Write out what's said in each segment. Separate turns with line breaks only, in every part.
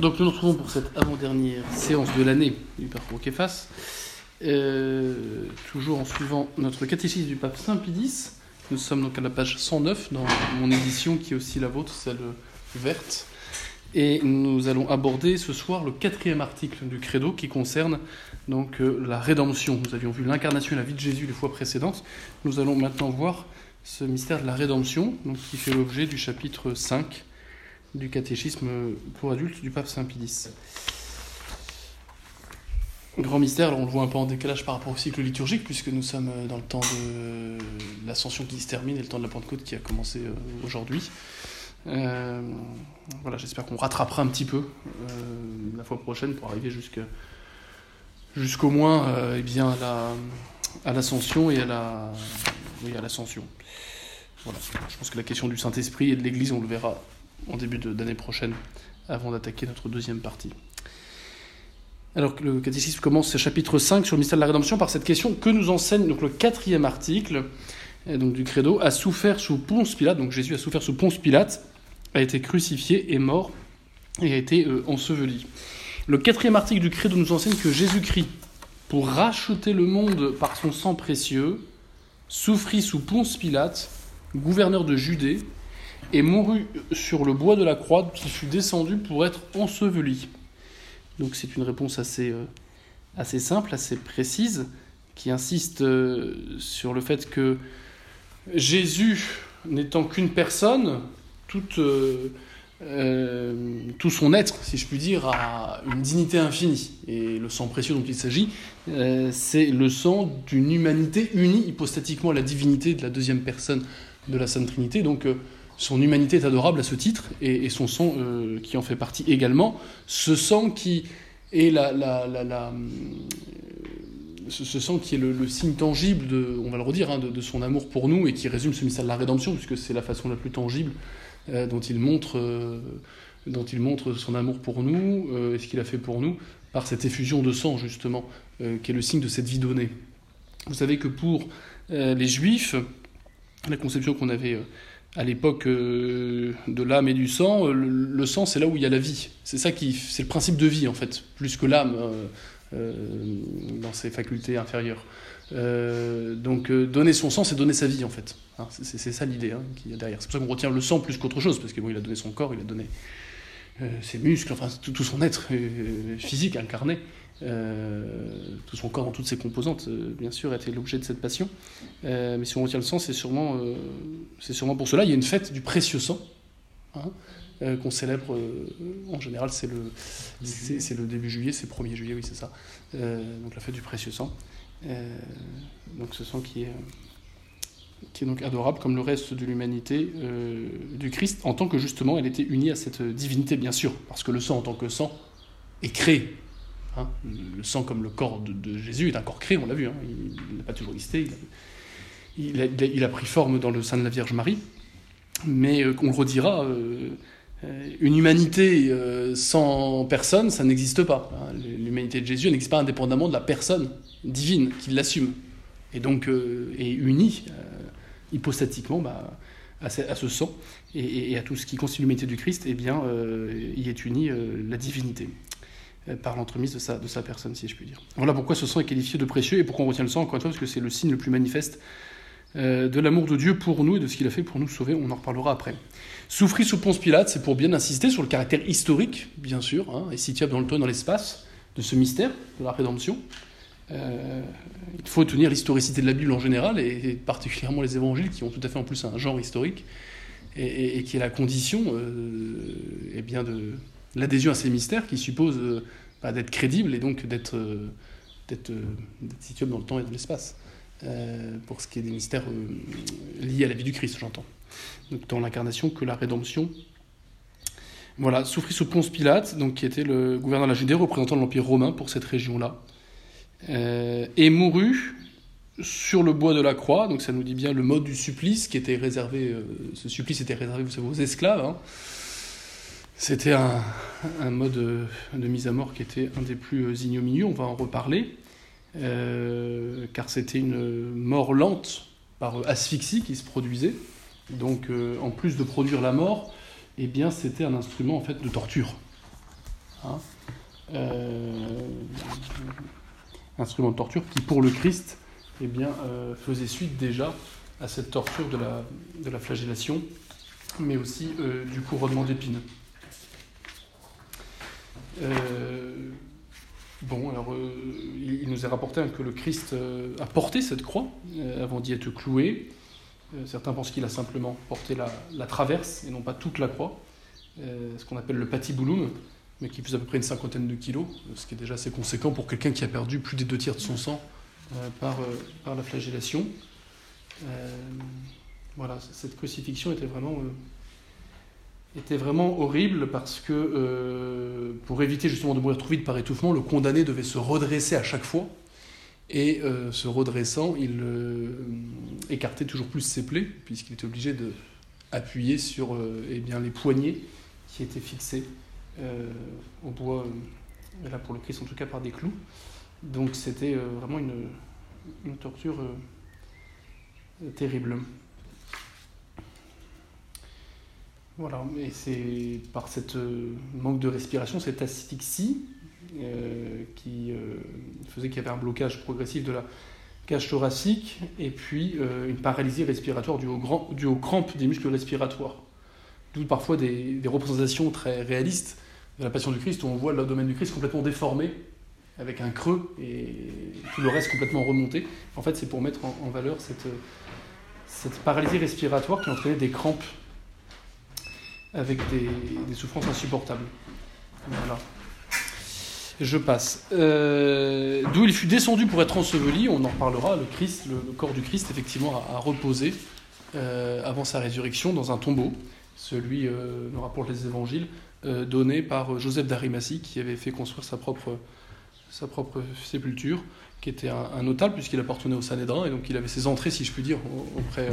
Donc nous nous retrouvons pour cette avant-dernière séance de l'année du parcours Képhas, euh, toujours en suivant notre catéchisme du pape Saint Pidis. Nous sommes donc à la page 109 dans mon édition qui est aussi la vôtre, celle verte. Et nous allons aborder ce soir le quatrième article du credo qui concerne donc euh, la rédemption. Nous avions vu l'incarnation et la vie de Jésus les fois précédentes. Nous allons maintenant voir ce mystère de la rédemption, donc qui fait l'objet du chapitre 5 du catéchisme pour adultes du pape Saint Pidis. Grand mystère, on le voit un peu en décalage par rapport au cycle liturgique, puisque nous sommes dans le temps de l'ascension qui se termine et le temps de la Pentecôte qui a commencé euh, aujourd'hui. Euh, voilà, j'espère qu'on rattrapera un petit peu euh, la fois prochaine pour arriver jusqu'au moins euh, eh bien, à l'ascension et à la. Voilà. Je pense que la question du Saint-Esprit et de l'Église, on le verra en début d'année prochaine, avant d'attaquer notre deuxième partie. Alors le catéchisme commence ce chapitre 5 sur le mystère de la rédemption par cette question que nous enseigne donc le quatrième article donc, du credo a souffert sous Ponce Pilate, donc Jésus a souffert sous Ponce Pilate, a été crucifié, est mort et a été euh, enseveli. Le quatrième article du credo nous enseigne que Jésus-Christ, pour racheter le monde par son sang précieux, souffrit sous Ponce Pilate, gouverneur de Judée, et mourut sur le bois de la croix qui fut descendu pour être enseveli. Donc c'est une réponse assez, euh, assez simple, assez précise, qui insiste euh, sur le fait que Jésus, n'étant qu'une personne, euh, tout son être, si je puis dire, a une dignité infinie. Et le sang précieux dont il s'agit, c'est le sang d'une humanité unie hypostatiquement à la divinité de la deuxième personne de la Sainte Trinité. Donc son humanité est adorable à ce titre, et, son sang qui en fait partie également. Ce sang qui est la, la ce, sang qui est le, signe tangible, de, on va le redire, hein, de, son amour pour nous et qui résume ce mystère de la rédemption, puisque c'est la façon la plus tangible euh, dont, il montre, euh, dont il montre son amour pour nous euh, et ce qu'il a fait pour nous, par cette effusion de sang, justement, qui est le signe de cette vie donnée. Vous savez que pour les Juifs, la conception qu'on avait à l'époque de l'âme et du sang, le, le sang c'est là où il y a la vie. C'est ça qui, c'est le principe de vie en fait, plus que l'âme euh, dans ses facultés inférieures. Euh, donc euh, donner son sang, c'est donner sa vie en fait. Hein, c'est ça l'idée hein, qu'il y a derrière. C'est pour ça qu'on retient le sang plus qu'autre chose, parce qu'il bon, il a donné son corps, il a donné euh, ses muscles, enfin tout, son être euh, physique incarné, euh, tout son corps dans toutes ses composantes, bien sûr, a été l'objet de cette passion. mais si on retient le sang, c'est sûrement, c'est sûrement pour cela. Il y a une fête du précieux sang. Hein, euh, qu'on célèbre euh, en général, c'est le, début juillet, c'est le 1er juillet, oui, c'est ça. Euh, donc la fête du précieux sang. donc ce sang qui est, qui est donc adorable comme le reste de l'humanité du Christ, en tant que justement elle était unie à cette divinité, bien sûr, parce que le sang en tant que sang est créé. Hein. Le sang comme le corps de, Jésus est un corps créé, on l'a vu, hein. il n'a pas toujours existé, il a, pris forme dans le sein de la Vierge Marie, mais on le redira, euh, une humanité euh, sans personne, ça n'existe pas. Hein. L'humanité de Jésus n'existe pas indépendamment de la personne divine qui l'assume. Et donc euh, est unie hypostatiquement bah, à, ce, sang et, et, à tout ce qui constitue l'humanité du Christ, eh bien, y est unie la divinité par l'entremise de sa, personne, si je puis dire. Voilà pourquoi ce sang est qualifié de précieux et pourquoi on retient le sang, encore une fois, parce que c'est le signe le plus manifeste euh, de l'amour de Dieu pour nous et de ce qu'il a fait pour nous sauver. On en reparlera après. Souffrir sous Ponce Pilate, c'est pour bien insister sur le caractère historique, bien sûr, hein, et situable dans le temps et dans l'espace, de ce mystère de la rédemption. Euh, il faut tenir l'historicité de la Bible en général, et, et, particulièrement les évangiles, qui ont tout à fait en plus un genre historique, et, et, et qui est la condition euh, eh bien de l'adhésion à ces mystères, qui suppose euh, bah, d'être crédible et donc d'être euh, situable dans le temps et dans l'espace. Euh, pour ce qui est des mystères euh, liés à la vie du Christ, j'entends. Donc dans l'incarnation que la rédemption. Voilà, souffrit sous Ponce Pilate, donc qui était le gouverneur de la Judée, représentant l'Empire romain pour cette région-là, euh, et mourut sur le bois de la croix, donc ça nous dit bien le mode du supplice qui était réservé, euh, ce supplice était réservé, vous savez, aux esclaves. Hein. C'était un, mode de mise à mort qui était un des plus ignominieux, on va en reparler. Euh, car c'était une mort lente par asphyxie qui se produisait. Donc, euh, en plus de produire la mort, eh bien, c'était un instrument en fait de torture. Hein. instrument de torture qui, pour le Christ, eh bien, faisait suite déjà à cette torture de la flagellation, mais aussi du couronnement d'épines. Bon, alors euh, il nous est rapporté que le Christ euh, a porté cette croix euh, avant d'y être cloué. certains pensent qu'il a simplement porté la, traverse et non pas toute la croix, ce qu'on appelle le patibulum, mais qui faisait à peu près une cinquantaine de kilos, ce qui est déjà assez conséquent pour quelqu'un qui a perdu plus des deux tiers de son sang par la flagellation. voilà, cette crucifixion était vraiment était vraiment horrible parce que euh, pour éviter justement de mourir trop vite par étouffement, le condamné devait se redresser à chaque fois. Et euh, se redressant, il euh, écartait toujours plus ses plaies, puisqu'il était obligé de appuyer sur eh bien, les poignets qui étaient fixés au bois, là pour le Christ en tout cas par des clous. Donc c'était vraiment une, une torture terrible. Voilà, et c'est par cette euh, manque de respiration, cette asphyxie, euh, qui euh, faisait qu'il y avait un blocage progressif de la cage thoracique et puis une paralysie respiratoire due, aux crampes des muscles respiratoires. D'où parfois des, représentations très réalistes de la Passion du Christ où on voit l'abdomen du Christ complètement déformé, avec un creux et tout le reste complètement remonté. En fait, c'est pour mettre en, valeur cette paralysie respiratoire qui entraînait des crampes avec des, souffrances insupportables. Voilà. Je passe. Euh, d'où il fut descendu pour être enseveli, on en reparlera, le Christ, le, corps du Christ, effectivement, a, reposé euh, avant sa résurrection dans un tombeau, celui, euh, nous rapporte les évangiles, euh, donné par Joseph d'Arimathie, qui avait fait construire sa propre, sépulture, qui était un, un puisqu'il appartenait au Sanhédrin, et donc il avait ses entrées, si je puis dire, auprès,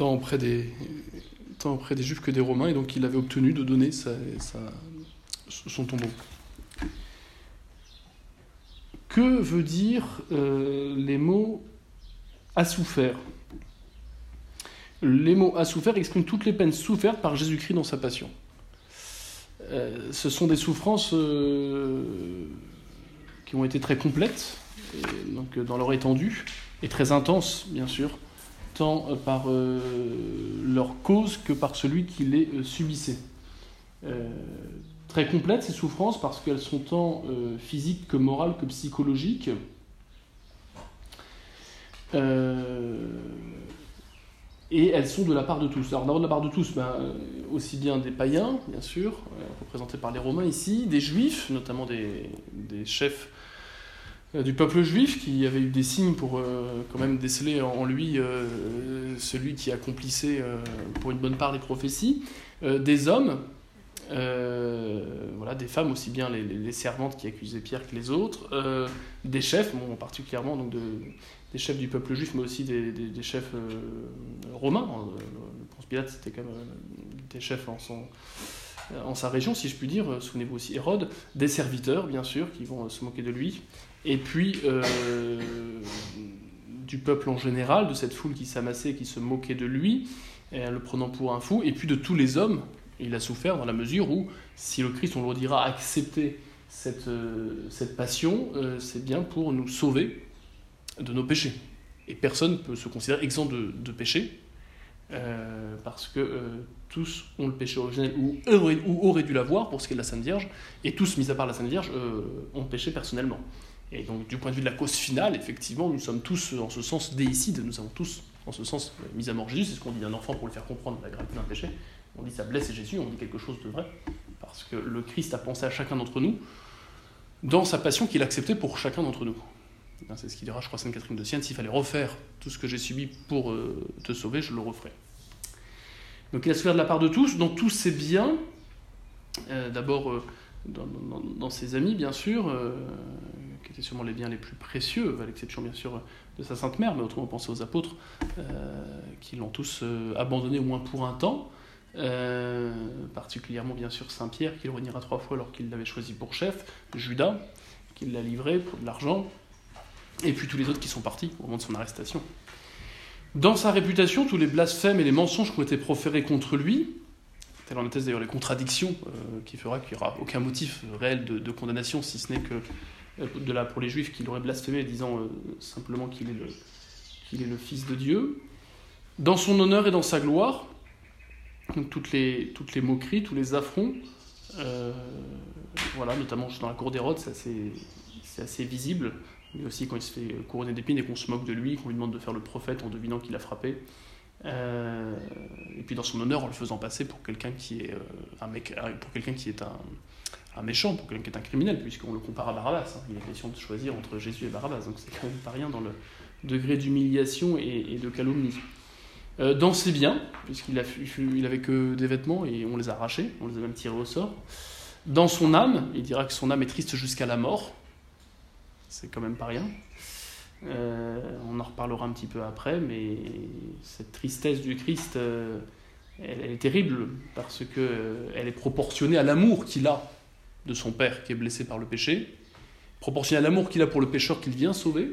auprès des, tant auprès des Juifs que des Romains, et donc il avait obtenu de donner son tombeau. Que veut dire euh, les mots a souffert? Les mots a souffert expriment toutes les peines souffertes par Jésus-Christ dans sa passion. Euh, ce sont des souffrances euh, qui ont été très complètes, dans leur étendue, et très intenses, bien sûr, tant par euh, leur cause que par celui qui les euh, subissait. Euh, très complètes ces souffrances parce qu'elles sont tant physiques que morales que psychologiques. et elles sont de la part de tous. Alors d'abord de la part de tous, ben, aussi bien des païens, bien sûr, représentés par les Romains ici, des juifs, notamment des, des chefs euh, du peuple juif qui avait eu des signes pour euh, quand même déceler en lui euh, celui qui accomplissait pour une bonne part les prophéties, des hommes, voilà, des femmes aussi bien les, servantes qui accusaient Pierre que les autres, des chefs, particulièrement donc de, des chefs du peuple juif, mais aussi des, des chefs romains. Le Ponce Pilate c'était quand même des chefs en son en sa région, si je puis dire, souvenez-vous aussi Hérode, des serviteurs, bien sûr, qui vont se moquer de lui, et puis euh, du peuple en général, de cette foule qui s'amassait, qui se moquait de lui, le prenant pour un fou, et puis de tous les hommes. Il a souffert dans la mesure où, si le Christ, on le dira, a accepté cette, euh, cette passion, euh, c'est bien pour nous sauver de nos péchés. Et personne ne peut se considérer exempt de, de péché, parce que tous ont le péché originel ou auraient dû l'avoir pour ce qui est de la Sainte Vierge, et tous, mis à part la Sainte Vierge, ont péché personnellement. Et donc, du point de vue de la cause finale, effectivement, nous sommes tous, en ce sens, déicides. Nous avons tous, en ce sens, mis à mort Jésus. C'est ce qu'on dit d'un enfant pour le faire comprendre la gravité d'un péché. On dit ça blesse Jésus, on dit quelque chose de vrai. Parce que le Christ a pensé à chacun d'entre nous dans sa passion qu'il acceptait pour chacun d'entre nous. C'est ce qu'il dira, je crois, Sainte Catherine de Sienne s'il fallait refaire tout ce que j'ai subi pour euh, te sauver, je le referai. Donc il a souffert de la part de tous, dans tous ses biens. Euh, d'abord, euh, dans, ses amis, bien sûr, qui étaient sûrement les biens les plus précieux, à l'exception bien sûr de sa Sainte Mère, mais autrement penser aux apôtres euh, qui l'ont tous euh, abandonné au moins pour un temps, euh, particulièrement bien sûr Saint Pierre qui le reniera trois fois alors qu'il l'avait choisi pour chef, Judas qui l'a livré pour de l'argent, et puis tous les autres qui sont partis au moment de son arrestation. Dans sa réputation, tous les blasphèmes et les mensonges qui ont été proférés contre lui, telle en atteste d'ailleurs les contradictions, qui fera qu'il n'y aura aucun motif réel de, condamnation, si ce n'est que de là pour les juifs qu'il aurait blasphémé, disant simplement qu'il est, le, Fils de Dieu. Dans son honneur et dans sa gloire, toutes les, moqueries, tous les affronts, voilà, notamment dans la cour d'Hérode, c'est assez, c'est assez visible. Mais aussi quand il se fait couronner d'épines et qu'on se moque de lui, qu'on lui demande de faire le prophète en devinant qu'il a frappé. Euh, et puis dans son honneur en le faisant passer pour quelqu'un qui est euh, un mec, euh, pour quelqu'un qui est un, un, méchant, pour quelqu'un qui est un criminel, puisqu'on le compare à Barabbas. Hein. Il est question de choisir entre Jésus et Barabbas, donc c'est quand même pas rien dans le degré d'humiliation et, de calomnie. dans ses biens, puisqu'il a, il avait que des vêtements et on les a arrachés, on les a même tirés au sort. Dans son âme, il dira que son âme est triste jusqu'à la mort, c'est quand même pas rien. Euh, on en reparlera un petit peu après, mais cette tristesse du Christ, euh, elle, est terrible parce euh, elle est proportionnée à l'amour qu'il a de son Père qui est blessé par le péché, proportionnée à l'amour qu'il a pour le pécheur qu'il vient sauver.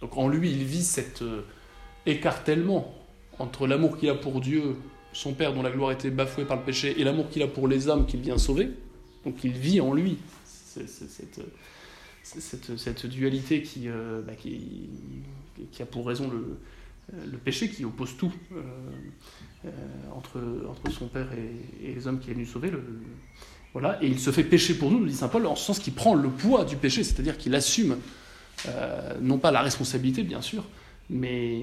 Donc en lui, il vit cet écartèlement entre l'amour qu'il a pour Dieu, son Père dont la gloire était bafouée par le péché, et l'amour qu'il a pour les âmes qu'il vient sauver. Donc il vit en lui cette cette, dualité qui, euh, bah, qui, a pour raison le, le péché, qui oppose tout euh, euh, entre, son Père et, les hommes qu'il est venu sauver. Et il se fait pécher pour nous, nous dit Saint Paul, en ce sens qu'il prend le poids du péché, c'est-à-dire qu'il assume, non pas la responsabilité bien sûr, mais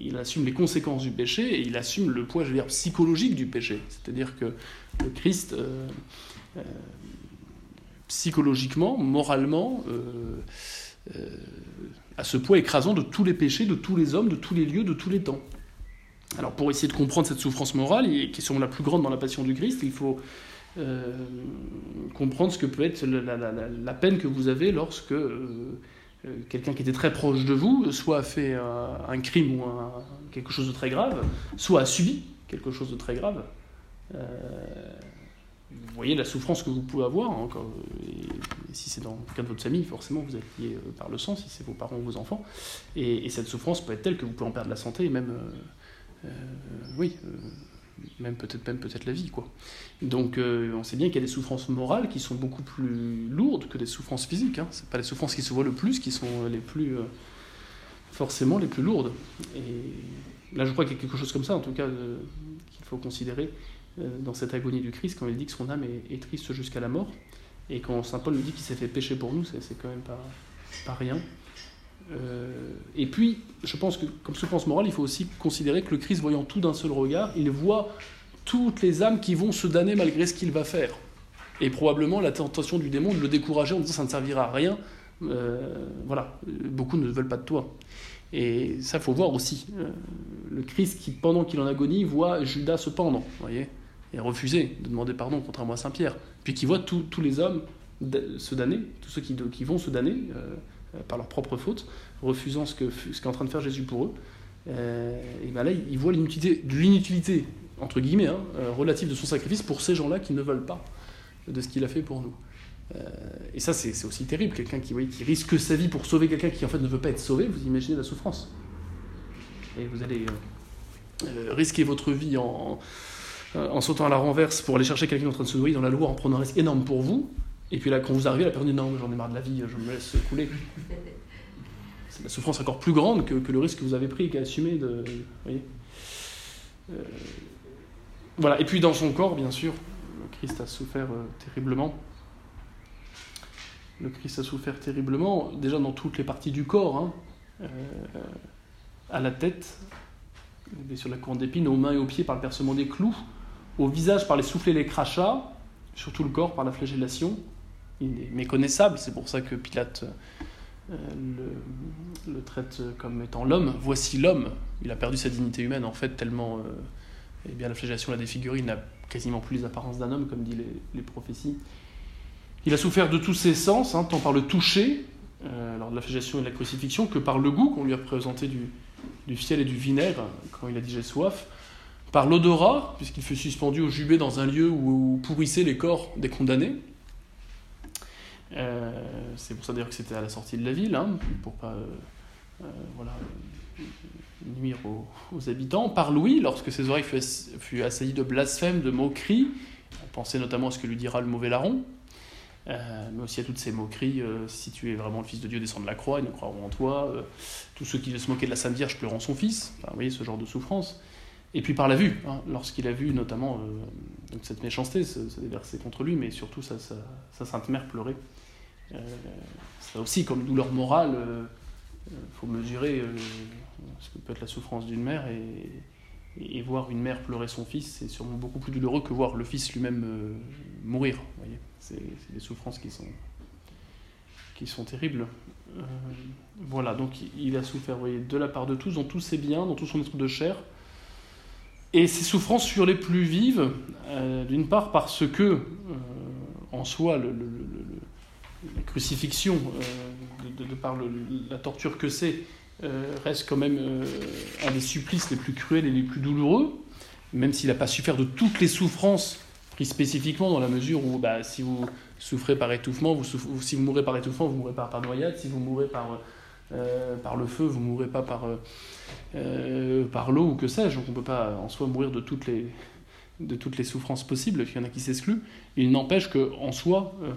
il assume les conséquences du péché et il assume le poids, je veux dire, psychologique du péché. C'est-à-dire que le Christ psychologiquement, moralement, euh, euh, à ce poids écrasant de tous les péchés, de tous les hommes, de tous les lieux, de tous les temps. Alors pour essayer de comprendre cette souffrance morale, qui est la plus grande dans la passion du Christ, il faut euh, comprendre ce que peut être la, peine que vous avez lorsque quelqu'un qui était très proche de vous, soit a fait un, crime ou quelque chose de très grave, soit a subi quelque chose de très grave vous voyez la souffrance que vous pouvez avoir. Si c'est dans le cas de votre famille, forcément, vous êtes lié euh, par le sang, si c'est vos parents ou vos enfants. Et, cette souffrance peut être telle que vous pouvez en perdre la santé même, euh, euh, oui, même peut-être même peut-être la vie, quoi. Donc, on sait bien qu'il y a des souffrances morales qui sont beaucoup plus lourdes que des souffrances physiques. Hein. C'est pas les souffrances qui se voient le plus qui sont les plus forcément les plus lourdes. Et là, je crois qu'il y a quelque chose comme ça, en tout cas, qu'il faut considérer. Euh, dans cette agonie du Christ quand il dit que son âme est, triste jusqu'à la mort. Et quand saint Paul nous dit qu'il s'est fait pécher pour nous, c'est quand même pas rien. Euh, et puis, je pense que comme souffrance morale, il faut aussi considérer que le Christ, voyant tout d'un seul regard, il voit toutes les âmes qui vont se damner malgré ce qu'il va faire. Et probablement la tentation du démon de le décourager en disant ça ne servira à rien. Euh, voilà, beaucoup ne veulent pas de toi. Et ça, faut voir aussi. le Christ qui, pendant qu'il en agonie, voit Judas se pendre. Voyez et refuser de demander pardon, contrairement à Saint Pierre, puis qui voit tous les hommes se damner, tous ceux qui, vont se damner euh, par leur propre faute, refusant ce qu'est en train de faire Jésus pour eux. Euh, et ben là, il voit l'inutilité, entre guillemets, hein, euh, relative de son sacrifice pour ces gens-là qui ne veulent pas de ce qu'il a fait pour nous. et ça, c'est aussi terrible. Quelqu'un qui, risque sa vie pour sauver quelqu'un qui en fait ne veut pas être sauvé, vous imaginez la souffrance. Et vous allez risquer votre vie en euh, en sautant à la renverse pour aller chercher quelqu'un en train de se noyer dans la Loire en prenant un risque énorme pour vous. Et puis là, quand vous arrivez, la personne dit non, j'en ai marre de la vie, je me laisse couler. C'est la souffrance encore plus grande que, le risque que vous avez pris, qu'à assumer. De, voyez euh, voilà. Et puis dans son corps, bien sûr, le Christ a souffert euh, terriblement. Le Christ a souffert terriblement, déjà dans toutes les parties du corps, hein. à la tête, sur la couronne d'épines, aux mains et aux pieds par le percement des clous, au visage par les soufflets et les crachats, sur tout le corps par la flagellation. Il est méconnaissable, c'est pour ça que Pilate euh, le, traite comme étant l'homme. Voici l'homme. Il a perdu sa dignité humaine, en fait, tellement euh, eh bien, la flagellation l'a défiguré. Il n'a quasiment plus les apparences d'un homme, comme disent les, prophéties. Il a souffert de tous ses sens, hein, tant par le toucher, euh, lors de la flagellation et de la crucifixion, que par le goût qu'on lui a présenté du, du fiel et du vinaigre quand il a dit j'ai soif, par l'odorat, puisqu'il fut suspendu au jubé dans un lieu où pourrissaient les corps des condamnés. Euh, c'est pour ça d'ailleurs que c'était à la sortie de la ville, hein, pour pas euh, euh, voilà, nuire aux, habitants. Par Louis, lorsque ses oreilles furent, assaillies de blasphèmes, de moqueries, on pensait notamment à ce que lui dira le mauvais larron, mais aussi à toutes ces moqueries, euh, si tu es vraiment le Fils de Dieu, descends de la croix, ils ne croiront en toi. Tous ceux qui se moquer de la Sainte Vierge pleurant son Fils. vous voyez ce genre de souffrance. Et puis par la vue, hein, lorsqu'il a vu notamment cette méchanceté se, déverser contre lui, mais surtout sa, sa, Sainte Mère pleurer. Ça aussi, comme douleur morale, il faut mesurer ce que peut être la souffrance d'une mère et, voir une mère pleurer son fils, c'est sûrement beaucoup plus douloureux que voir le fils lui-même mourir. Voyez c'est des souffrances qui sont, qui sont terribles. Euh, voilà, donc il a souffert de la part de tous, dans tous ses biens, dans tout son être de chair. Et ces souffrances furent les plus vives, euh, d'une part parce que, euh, en soi, le, la crucifixion, de, par la torture que c'est, reste quand même un des supplices les plus cruels et les plus douloureux, même s'il n'a pas su faire de toutes les souffrances spécifiquement dans la mesure où bah, si vous souffrez par étouffement, vous si vous mourrez par étouffement, vous mourrez par noyade, si vous mourrez par, euh, le feu, vous mourrez pas par, euh, par l'eau ou que sais-je. Donc on ne peut pas en soi mourir de toutes les, de toutes les souffrances possibles, il y en a qui s'excluent. Il n'empêche qu'en soi, euh,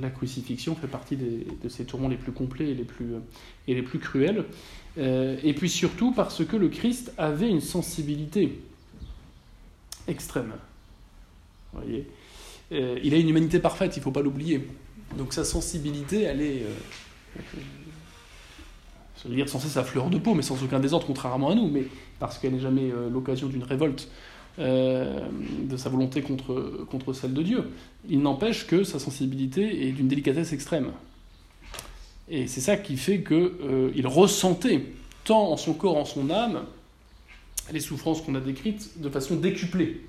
la crucifixion fait partie de ces tourments les plus complets et les plus, plus cruels. et puis surtout parce que le Christ avait une sensibilité extrême voyez euh, il a une humanité parfaite, il ne faut pas l'oublier. Donc sa sensibilité, elle est. Euh, je veux dire sans cesse sa fleur de peau, mais sans aucun désordre, contrairement à nous, mais parce qu'elle n'est jamais euh, l'occasion d'une révolte de sa volonté contre, contre celle de Dieu. Il n'empêche que sa sensibilité est d'une délicatesse extrême. Et c'est ça qui fait qu'il ressentait, tant en son corps, en son âme, les souffrances qu'on a décrites de façon décuplée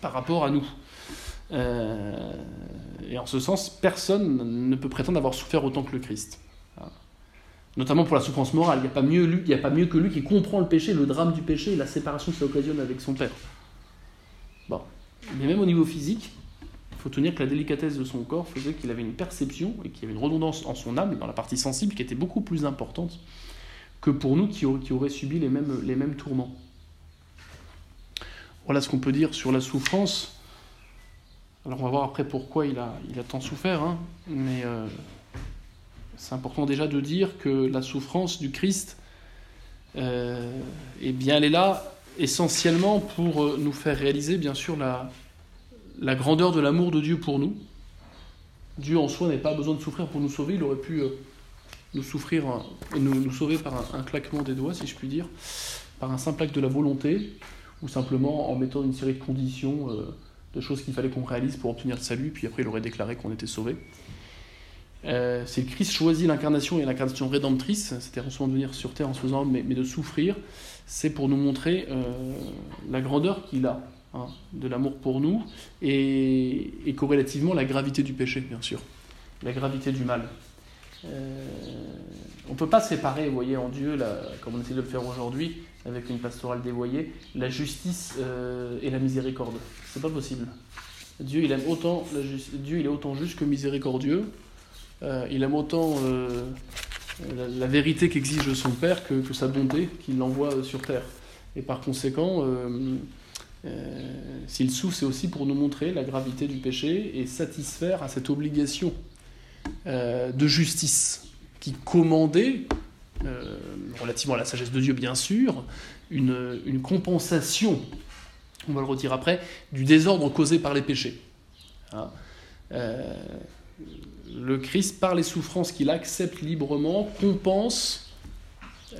par rapport à nous. Euh, et en ce sens, personne ne peut prétendre avoir souffert autant que le Christ. Notamment pour la souffrance morale. Il n'y a, pas mieux a pas mieux que lui qui comprend le péché, le drame du péché et la séparation que ça occasionne avec son Père. Mais même au niveau physique, il faut tenir que la délicatesse de son corps faisait qu'il avait une perception et qu'il y avait une redondance en son âme, dans la partie sensible, qui était beaucoup plus importante que pour nous qui, auraient subi les mêmes, les mêmes tourments. Voilà ce qu'on peut dire sur la souffrance. Alors on va voir après pourquoi il a, il a tant souffert, hein. mais euh, c'est important déjà de dire que la souffrance du Christ, euh, eh bien elle est là essentiellement pour euh, nous faire réaliser bien sûr la, grandeur de l'amour de Dieu pour nous. Dieu en soi n'avait pas besoin de souffrir pour nous sauver, il aurait pu nous souffrir et nous, sauver par un, un, claquement des doigts, si je puis dire, par un simple acte de la volonté ou simplement en mettant une série de conditions, euh, de choses qu'il fallait qu'on réalise pour obtenir le salut, puis après il aurait déclaré qu'on était sauvé. Euh, c'est Christ choisit l'incarnation et l'incarnation rédemptrice, c'est-à-dire non de venir sur terre en se faisant homme, mais, de souffrir, c'est pour nous montrer euh, la grandeur qu'il a hein, de l'amour pour nous et, corrélativement la gravité du péché, bien sûr, la gravité du mal. on ne peut pas séparer, vous voyez, en Dieu, comme on essaie de le faire aujourd'hui, avec une pastorale dévoyée, la justice euh, et la miséricorde. C'est pas possible. Dieu, il aime autant Dieu, il est autant juste que miséricordieux. Euh, il aime autant euh, la, vérité qu'exige son Père que, sa bonté qu'il l'envoie sur terre. Et par conséquent, s'il souffre, c'est aussi pour nous montrer la gravité du péché et satisfaire à cette obligation de justice qui commandait euh, relativement à la sagesse de Dieu bien sûr, une, compensation, on va le redire après, du désordre causé par les péchés. Euh, le Christ, par les souffrances qu'il accepte librement, compense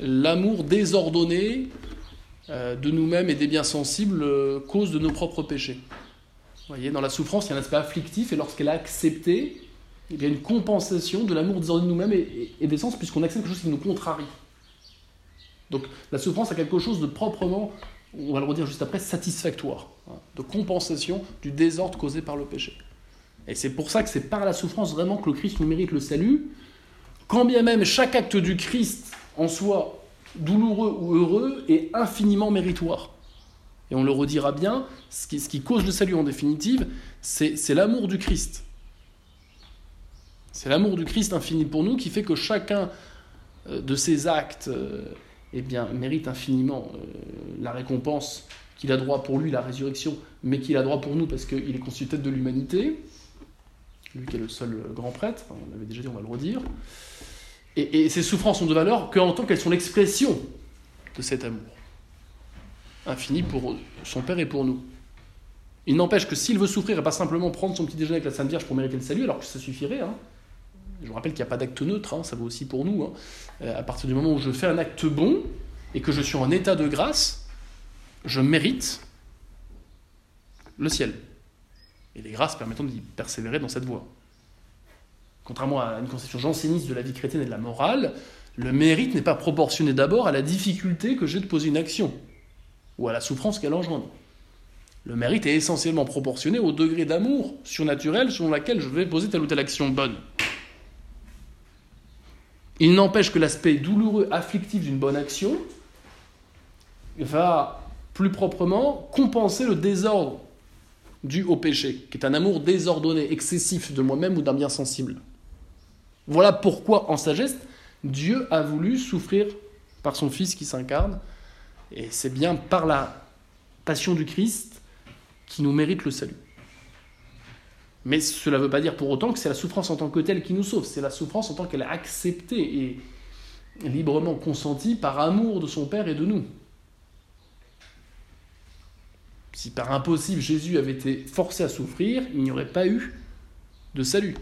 l'amour désordonné euh, de nous-mêmes et des biens sensibles cause de nos propres péchés. Vous voyez, dans la souffrance, il y a un aspect afflictif, et lorsqu'elle a accepté, il y a une compensation de l'amour désordonné de nous-mêmes et, des sens, puisqu'on accepte quelque chose qui nous contrarie. Donc la souffrance a quelque chose de proprement, on va le redire juste après, satisfactoire, hein, de compensation du désordre causé par le péché. Et c'est pour ça que c'est par la souffrance vraiment que le Christ nous mérite le salut, quand bien même chaque acte du Christ en soi, douloureux ou heureux, est infiniment méritoire. Et on le redira bien, ce qui, cause le salut en définitive, c'est l'amour du Christ. C'est l'amour du Christ infini pour nous qui fait que chacun euh, de ces actes euh, eh bien, mérite infiniment euh, la récompense qu'il a droit pour lui, la résurrection, mais qu'il a droit pour nous parce qu'il est constitué de l'humanité, lui qui est le seul grand prêtre, on l'avait déjà dit, on va le redire. Et, ces souffrances sont de valeur qu'en tant qu'elles sont l'expression de cet amour infini pour son Père et pour nous. Il n'empêche que s'il veut souffrir et pas simplement prendre son petit déjeuner avec la Sainte Vierge pour mériter le salut, alors que ça suffirait, hein. je vous rappelle qu'il n'y a pas d'acte neutre, hein, ça vaut aussi pour nous, hein. euh, à partir du moment où je fais un acte bon et que je suis en état de grâce, je mérite le ciel. Et les grâces permettant d'y persévérer dans cette voie. Contrairement à une conception janséniste de la vie chrétienne et de la morale, le mérite n'est pas proportionné d'abord à la difficulté que j'ai de poser une action ou à la souffrance qu'elle engendre. Le mérite est essentiellement proportionné au degré d'amour surnaturel selon laquelle je vais poser telle ou telle action bonne. Il n'empêche que l'aspect douloureux, afflictif d'une bonne action va plus proprement compenser le désordre dû au péché, qui est un amour désordonné, excessif de moi-même ou d'un bien sensible. Voilà pourquoi, en sagesse, Dieu a voulu souffrir par son Fils qui s'incarne, et c'est bien par la passion du Christ qui nous mérite le salut. Mais cela ne veut pas dire pour autant que c'est la souffrance en tant que telle qui nous sauve, c'est la souffrance en tant qu'elle est acceptée et librement consentie par amour de son Père et de nous. Si par impossible Jésus avait été forcé à souffrir, il n'y aurait pas eu de salut,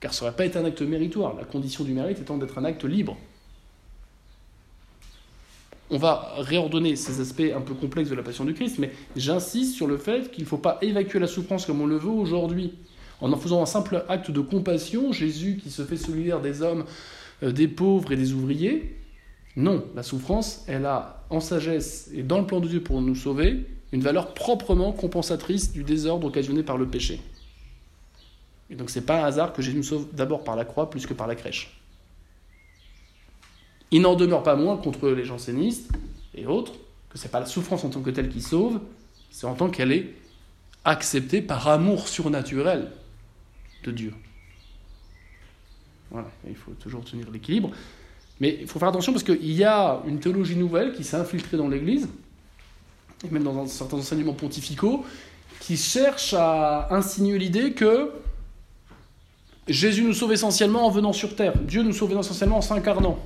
car ça n'aurait pas été un acte méritoire, la condition du mérite étant d'être un acte libre. On va réordonner ces aspects un peu complexes de la passion du Christ, mais j'insiste sur le fait qu'il ne faut pas évacuer la souffrance comme on le veut aujourd'hui. En en faisant un simple acte de compassion, Jésus qui se fait solidaire des hommes, euh, des pauvres et des ouvriers, non, la souffrance, elle a en sagesse et dans le plan de Dieu pour nous sauver, une valeur proprement compensatrice du désordre occasionné par le péché. Et donc c'est pas un hasard que Jésus nous sauve d'abord par la croix plus que par la crèche. Il n'en demeure pas moins contre les jansénistes et autres que ce n'est pas la souffrance en tant que telle qui sauve, c'est en tant qu'elle est acceptée par amour surnaturel de Dieu. Voilà, il faut toujours tenir l'équilibre. Mais il faut faire attention parce qu'il y a une théologie nouvelle qui s'est infiltrée dans l'Église, même dans certains enseignements pontificaux, qui cherche à insinuer l'idée que Jésus nous sauve essentiellement en venant sur terre, Dieu nous sauve essentiellement en s'incarnant.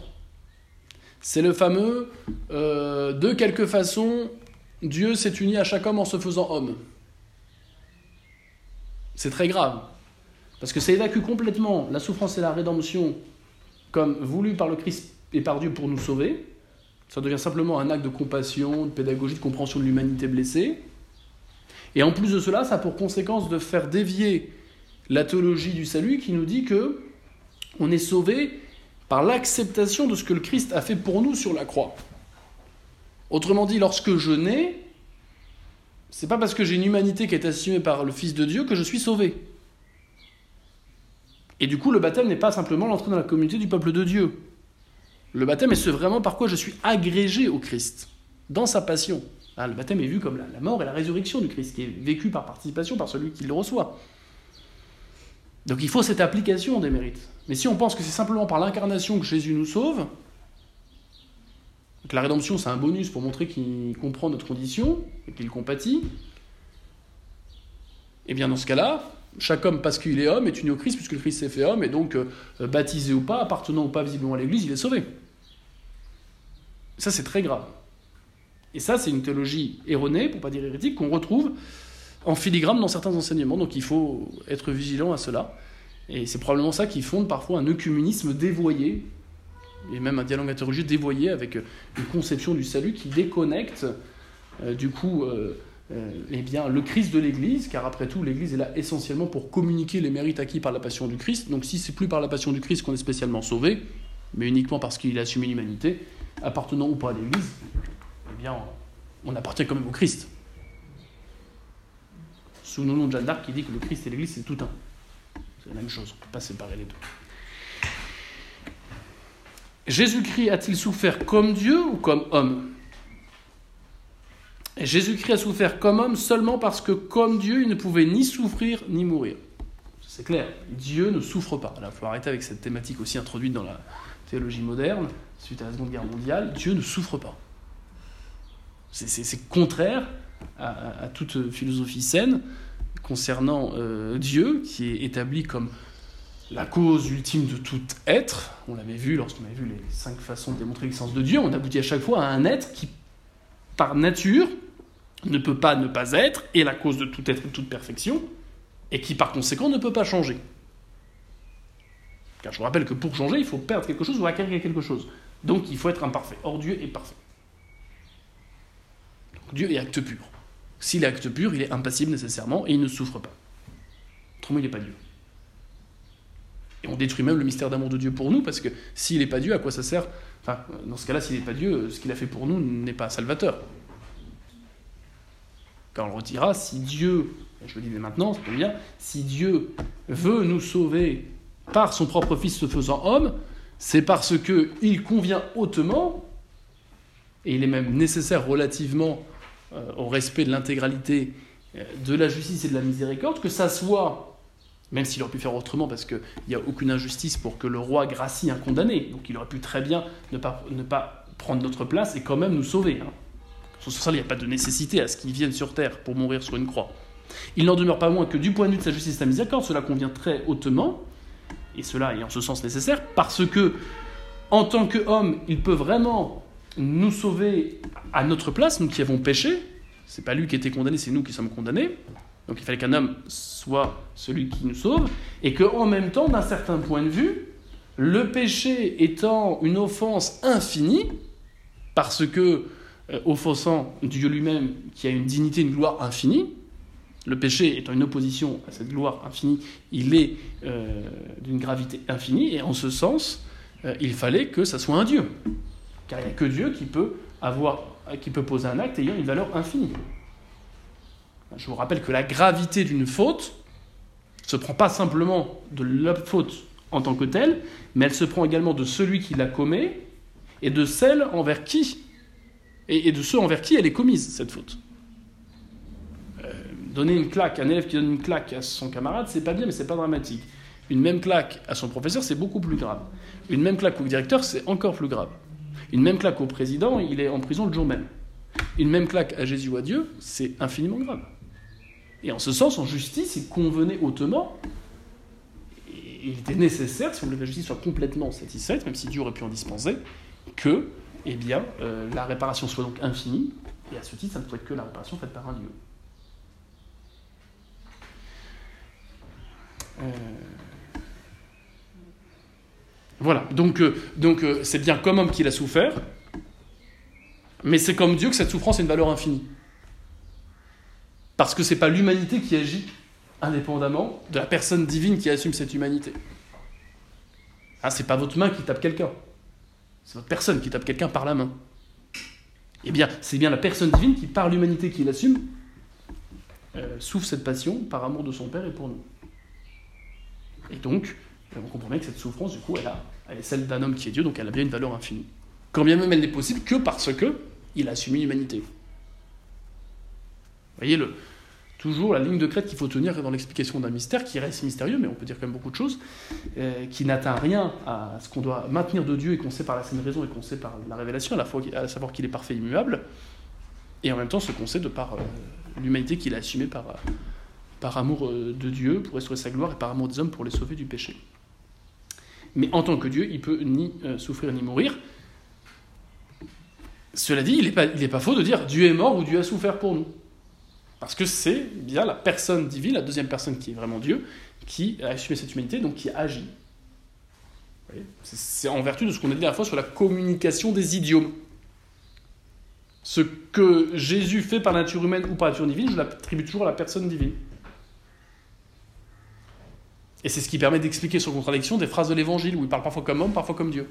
C'est le fameux euh, de quelque façon, Dieu s'est uni à chaque homme en se faisant homme. C'est très grave. Parce que ça évacue complètement la souffrance et la rédemption comme voulu par le Christ et par Dieu pour nous sauver. Ça devient simplement un acte de compassion, de pédagogie, de compréhension de l'humanité blessée. Et en plus de cela, ça a pour conséquence de faire dévier la théologie du salut qui nous dit que on est sauvé par l'acceptation de ce que le Christ a fait pour nous sur la croix. Autrement dit, lorsque je nais, c'est pas parce que j'ai une humanité qui est assumée par le Fils de Dieu que je suis sauvé. Et du coup, le baptême n'est pas simplement l'entrée dans la communauté du peuple de Dieu. Le baptême est ce vraiment par quoi je suis agrégé au Christ, dans sa passion. Ah, le baptême est vu comme la mort et la résurrection du Christ, qui est vécu par participation par celui qui le reçoit. Donc il faut cette application des mérites. Mais si on pense que c'est simplement par l'incarnation que Jésus nous sauve, que la rédemption c'est un bonus pour montrer qu'il comprend notre condition et qu'il compatit, eh bien dans ce cas-là, chaque homme, parce qu'il est homme, est uni au Christ, puisque le Christ s'est fait homme, et donc euh, baptisé ou pas, appartenant ou pas visiblement à l'Église, il est sauvé. Ça c'est très grave. Et ça c'est une théologie erronée, pour pas dire hérétique, qu'on retrouve en filigrane dans certains enseignements, donc il faut être vigilant à cela. Et c'est probablement ça qui fonde parfois un œcuménisme dévoyé, et même un dialogue interrogé dévoyé avec une conception du salut qui déconnecte euh, du coup euh, euh, eh bien, le Christ de l'Église, car après tout l'Église est là essentiellement pour communiquer les mérites acquis par la passion du Christ. Donc si c'est plus par la passion du Christ qu'on est spécialement sauvé, mais uniquement parce qu'il a assumé l'humanité, appartenant ou pas à l'Église, eh bien on appartient quand même au Christ. Sous le nom de Jeanne d'Arc qui dit que le Christ et l'Église c'est tout un. C'est la même chose, on ne peut pas séparer les deux. Jésus-Christ a-t-il souffert comme Dieu ou comme homme? Jésus-Christ a souffert comme homme seulement parce que comme Dieu, il ne pouvait ni souffrir ni mourir. C'est clair, Dieu ne souffre pas. Il faut arrêter avec cette thématique aussi introduite dans la théologie moderne, suite à la Seconde Guerre mondiale, Dieu ne souffre pas. C'est contraire à, toute philosophie saine concernant euh, Dieu, qui est établi comme la cause ultime de tout être. On l'avait vu lorsqu'on avait vu les cinq façons de démontrer l'existence de Dieu. On aboutit à chaque fois à un être qui, par nature, ne peut pas ne pas être, et la cause de tout être et de toute perfection, et qui par conséquent ne peut pas changer. Je vous rappelle que pour changer, il faut perdre quelque chose ou acquérir quelque chose. Donc il faut être imparfait. Or Dieu est parfait. Dieu est acte pur. S'il est acte pur, il est impassible nécessairement et il ne souffre pas. Autrement, il n'est pas Dieu. Et on détruit même le mystère d'amour de Dieu pour nous, parce que s'il n'est pas Dieu, à quoi ça sert? Enfin, dans ce cas-là, s'il n'est pas Dieu, ce qu'il a fait pour nous n'est pas salvateur. Quand on le retirera, si Dieu, je le dis dès maintenant, c'est bien, si Dieu veut nous sauver par son propre Fils se faisant homme, c'est parce que il convient hautement, et il est même nécessaire relativement euh, au respect de l'intégralité euh, de la justice et de la miséricorde, que ça soit, même s'il aurait pu faire autrement, parce qu'il n'y a aucune injustice pour que le roi gracie un condamné, donc il aurait pu très bien ne pas, ne pas prendre notre place et quand même nous sauver. Hein. Sur il n'y a pas de nécessité à ce qu'il vienne sur terre pour mourir sur une croix. Il n'en demeure pas moins que du point de vue de sa justice et de sa miséricorde, cela convient très hautement, et cela est en ce sens nécessaire, parce que, en tant qu'homme, il peut vraiment nous sauver à notre place, nous qui avons péché. C'est pas lui qui était condamné, c'est nous qui sommes condamnés. Donc il fallait qu'un homme soit celui qui nous sauve, et qu'en même temps, d'un certain point de vue, le péché étant une offense infinie, parce que, euh, offensant Dieu lui-même, qui a une dignité, une gloire infinie, le péché étant une opposition à cette gloire infinie, il est euh, d'une gravité infinie, et en ce sens, euh, il fallait que ça soit un Dieu. Car il n'y a que Dieu qui peut, avoir, qui peut poser un acte ayant une valeur infinie. Je vous rappelle que la gravité d'une faute ne se prend pas simplement de la faute en tant que telle, mais elle se prend également de celui qui la commet et de celle envers qui, et, de ceux envers qui elle est commise, cette faute. Donner une claque, un élève qui donne une claque à son camarade, c'est pas bien, mais c'est pas dramatique. Une même claque à son professeur, c'est beaucoup plus grave. Une même claque au directeur, c'est encore plus grave. Une même claque au président, il est en prison le jour même. Une même claque à Jésus ou à Dieu, c'est infiniment grave. Et en ce sens, en justice, il convenait hautement, il était nécessaire, si on voulait que la justice soit complètement satisfaite, même si Dieu aurait pu en dispenser, que eh bien, euh, la réparation soit donc infinie, et à ce titre, ça ne peut être que la réparation faite par un Dieu. Voilà, donc euh, euh, c'est bien comme homme qu'il a souffert, mais c'est comme Dieu que cette souffrance a une valeur infinie. Parce que ce n'est pas l'humanité qui agit indépendamment de la personne divine qui assume cette humanité. Ah, c'est pas votre main qui tape quelqu'un, c'est votre personne qui tape quelqu'un par la main. Eh bien, c'est bien la personne divine qui, par l'humanité qu'il assume, euh, souffre cette passion par amour de son Père et pour nous. Et donc, on comprend bien que cette souffrance, du coup, elle, a, elle est celle d'un homme qui est Dieu, donc elle a bien une valeur infinie. Quand bien même elle n'est possible que parce que il a assumé l'humanité. Vous voyez le, toujours la ligne de crête qu'il faut tenir dans l'explication d'un mystère qui reste mystérieux, mais on peut dire quand même beaucoup de choses, euh, qui n'atteint rien à ce qu'on doit maintenir de Dieu et qu'on sait par la saine raison et qu'on sait par la révélation, à la fois à savoir qu'il est parfait et immuable, et en même temps ce qu'on sait de par euh, l'humanité qu'il a assumée par, euh, par amour de Dieu pour restaurer sa gloire et par amour des hommes pour les sauver du péché. Mais en tant que Dieu, il peut ni euh, souffrir ni mourir. Cela dit, il n'est pas, pas faux de dire Dieu est mort ou Dieu a souffert pour nous. Parce que c'est bien la personne divine, la deuxième personne qui est vraiment Dieu, qui a assumé cette humanité, donc qui agit. C'est en vertu de ce qu'on a dit la fois sur la communication des idiomes. Ce que Jésus fait par nature humaine ou par nature divine, je l'attribue toujours à la personne divine. Et c'est ce qui permet d'expliquer sur contradiction des phrases de l'évangile où il parle parfois comme homme, parfois comme Dieu.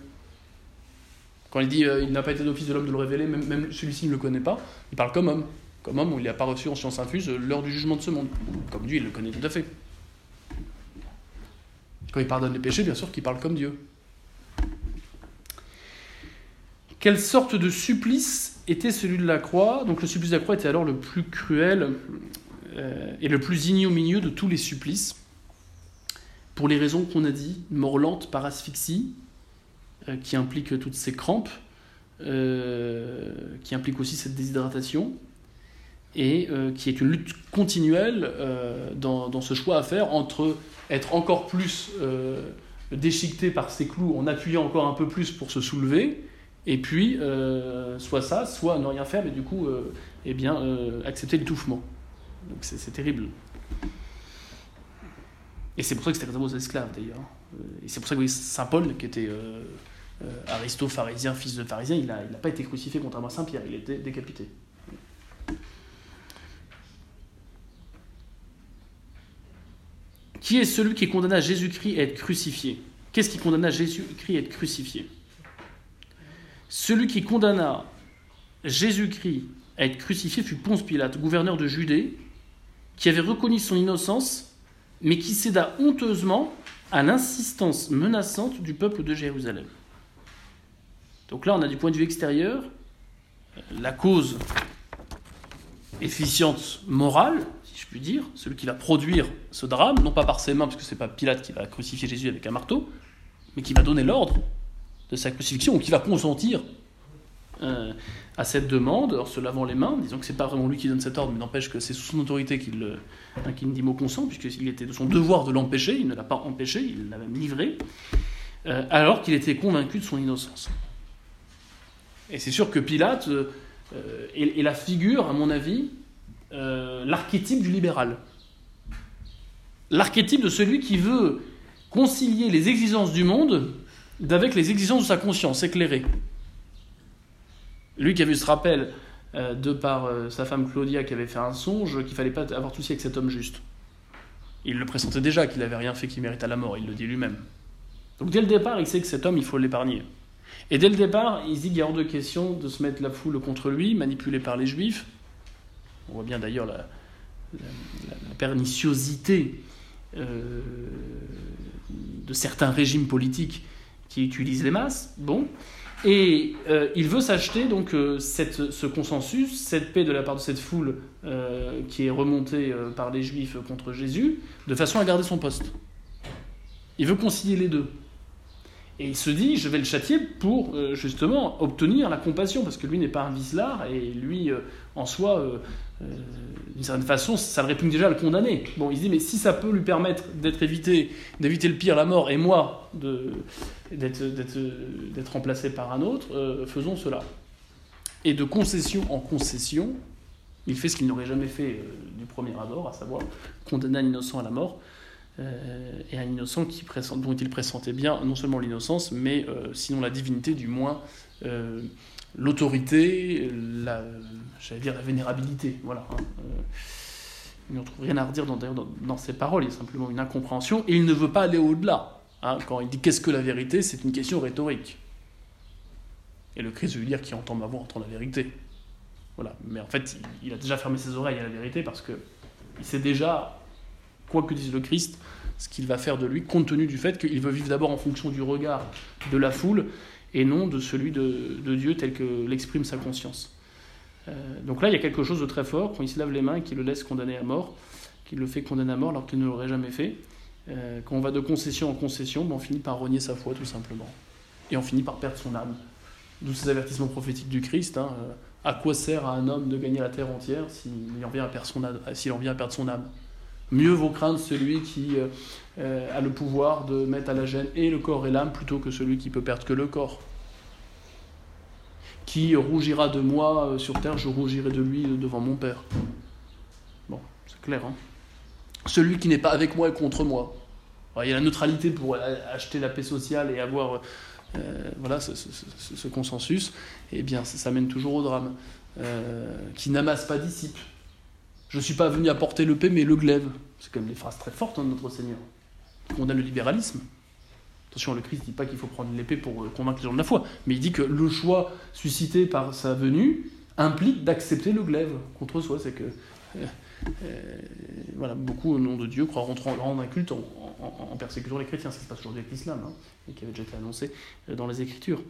Quand il dit euh, il n'a pas été d'office de l'homme de le révéler, même, celui-ci ne le connaît pas, il parle comme homme. Comme homme où il n'a pas reçu en science infuse l'heure du jugement de ce monde. Comme Dieu, il le connaît tout à fait. Quand il pardonne les péchés, bien sûr qu'il parle comme Dieu. Quelle sorte de supplice était celui de la croix? Donc le supplice de la croix était alors le plus cruel euh, et le plus ignominieux de tous les supplices pour les raisons qu'on a dit, mort lente par asphyxie, qui implique toutes ces crampes, qui implique aussi cette déshydratation, et qui est une lutte continuelle dans, dans, ce choix à faire entre être encore plus déchiqueté par ses clous en appuyant encore un peu plus pour se soulever, et puis soit ça, soit ne rien faire, mais du coup, eh bien, accepter l'étouffement. Donc c'est terrible. Et c'est pour ça que c'était réservé aux esclaves d'ailleurs. Et c'est pour ça que Saint Paul, qui était euh, euh, aristo pharisien, fils de pharisien, il n'a il pas été crucifié contrairement à Saint Pierre, il a été décapité. Qui est celui qui à Jésus-Christ à être crucifié? Qu'est-ce qui condamna Jésus-Christ à être crucifié? Celui qui condamna Jésus-Christ à être crucifié fut Ponce Pilate, gouverneur de Judée, qui avait reconnu son innocence, mais qui céda honteusement à l'insistance menaçante du peuple de Jérusalem. Donc là, on a du point de vue extérieur la cause efficiente morale, si je puis dire, celui qui va produire ce drame, non pas par ses mains, parce que ce n'est pas Pilate qui va crucifier Jésus avec un marteau, mais qui va donner l'ordre de sa crucifixion, ou qui va consentir euh, à cette demande en se lavant les mains, disons que c'est pas vraiment lui qui donne cet ordre, mais n'empêche que c'est sous son autorité qu'il hein, qu dit mot consent, puisqu'il était de son devoir de l'empêcher, il ne l'a pas empêché, il l'a même livré, euh, alors qu'il était convaincu de son innocence. Et c'est sûr que Pilate euh, est, la figure, à mon avis, l'archétype du libéral. L'archétype de celui qui veut concilier les exigences du monde avec les exigences de sa conscience éclairée. Lui qui a vu ce rappel euh, de par euh, sa femme Claudia qui avait fait un songe qu'il fallait pas avoir de souci avec cet homme juste. Il le pressentait déjà qu'il n'avait rien fait qui méritait la mort, il le dit lui-même. Donc dès le départ, il sait que cet homme, il faut l'épargner. Et dès le départ, il dit qu'il y a hors de question de se mettre la foule contre lui, manipulé par les juifs. On voit bien d'ailleurs la, perniciosité euh, de certains régimes politiques qui utilisent les masses. Bon. Et euh, il veut s'acheter donc euh, cette, ce consensus, cette paix de la part de cette foule euh, qui est remontée par les Juifs contre Jésus, de façon à garder son poste. Il veut concilier les deux. Et il se dit, je vais le châtier pour justement obtenir la compassion, parce que lui n'est pas un vicelard, et lui, en soi, d'une certaine façon, ça le répugne déjà à le condamner. Bon, il se dit, mais si ça peut lui permettre d'être évité, d'éviter le pire, la mort, et moi, d'être remplacé par un autre, euh, faisons cela. Et de concession en concession, il fait ce qu'il n'aurait jamais fait euh, du premier abord, à savoir condamner un innocent à la mort, euh, et un innocent qui dont il pressentait bien non seulement l'innocence, mais sinon la divinité, du moins l'autorité, la, j'allais dire la vénérabilité. Voilà. Hein. il ne trouve rien à redire dans, dans, ses paroles, il y a simplement une incompréhension, et il ne veut pas aller au-delà. Hein. quand il dit qu'est-ce que la vérité, c'est une question rhétorique. Et le Christ veut dire qui entend ma voix entend la vérité. Voilà. Mais en fait, il, a déjà fermé ses oreilles à la vérité parce que il sait déjà, que dise le Christ, ce qu'il va faire de lui, compte tenu du fait qu'il veut vivre d'abord en fonction du regard de la foule et non de celui de, Dieu tel que l'exprime sa conscience. Euh, donc là, il y a quelque chose de très fort quand il se lave les mains et qu'il le laisse condamner à mort, qu'il le fait condamner à mort alors qu'il ne l'aurait jamais fait. Euh, quand on va de concession en concession, ben, on finit par renier sa foi tout simplement. Et on finit par perdre son âme. D'où ces avertissements prophétiques du Christ. Hein, euh, à quoi sert à un homme de gagner la terre entière s'il en vient à perdre son âme, Mieux vaut craindre celui qui euh, euh, a le pouvoir de mettre à la gêne et le corps et l'âme plutôt que celui qui peut perdre que le corps. Qui rougira de moi euh, sur terre, je rougirai de lui devant mon Père. Bon, c'est clair. Hein celui qui n'est pas avec moi est contre moi. il y a la neutralité pour acheter la paix sociale et avoir voilà, ce, consensus. Eh bien, ça, mène toujours au drame. qui n'amasse pas disciples je ne suis pas venu apporter le paix, mais le glaive. C'est quand même des phrases très fortes hein, de notre Seigneur. On a le libéralisme. Attention, le Christ ne dit pas qu'il faut prendre l'épée pour euh, convaincre les gens de la foi, mais il dit que le choix suscité par sa venue implique d'accepter le glaive contre soi. C'est que euh, euh, voilà, beaucoup au nom de Dieu croiront rendre un culte en, persécutant les chrétiens. Ça se passe aujourd'hui avec l'islam, hein, et qui avait déjà été annoncé dans les Écritures.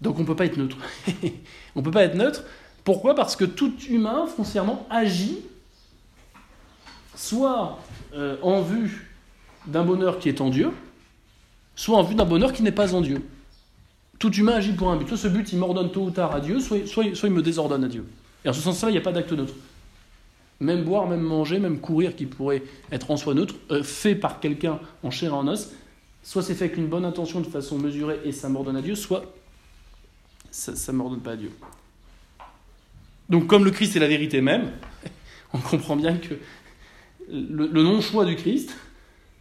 donc on ne peut pas être neutre. on ne peut pas être neutre pourquoi? Parce que tout humain, foncièrement, agit soit euh, en vue d'un bonheur qui est en Dieu, soit en vue d'un bonheur qui n'est pas en Dieu. Tout humain agit pour un but. Soit ce but, il m'ordonne tôt ou tard à Dieu, soit, soit, il me désordonne à Dieu. Et en ce sens-là, il n'y a pas d'acte neutre. Même boire, même manger, même courir, qui pourrait être en soi neutre, euh, fait par quelqu'un en chair et en os, soit c'est fait avec une bonne intention de façon mesurée et ça m'ordonne à Dieu, soit ça ne m'ordonne pas à Dieu. Donc comme le Christ est la vérité même, on comprend bien que le, non-choix du Christ,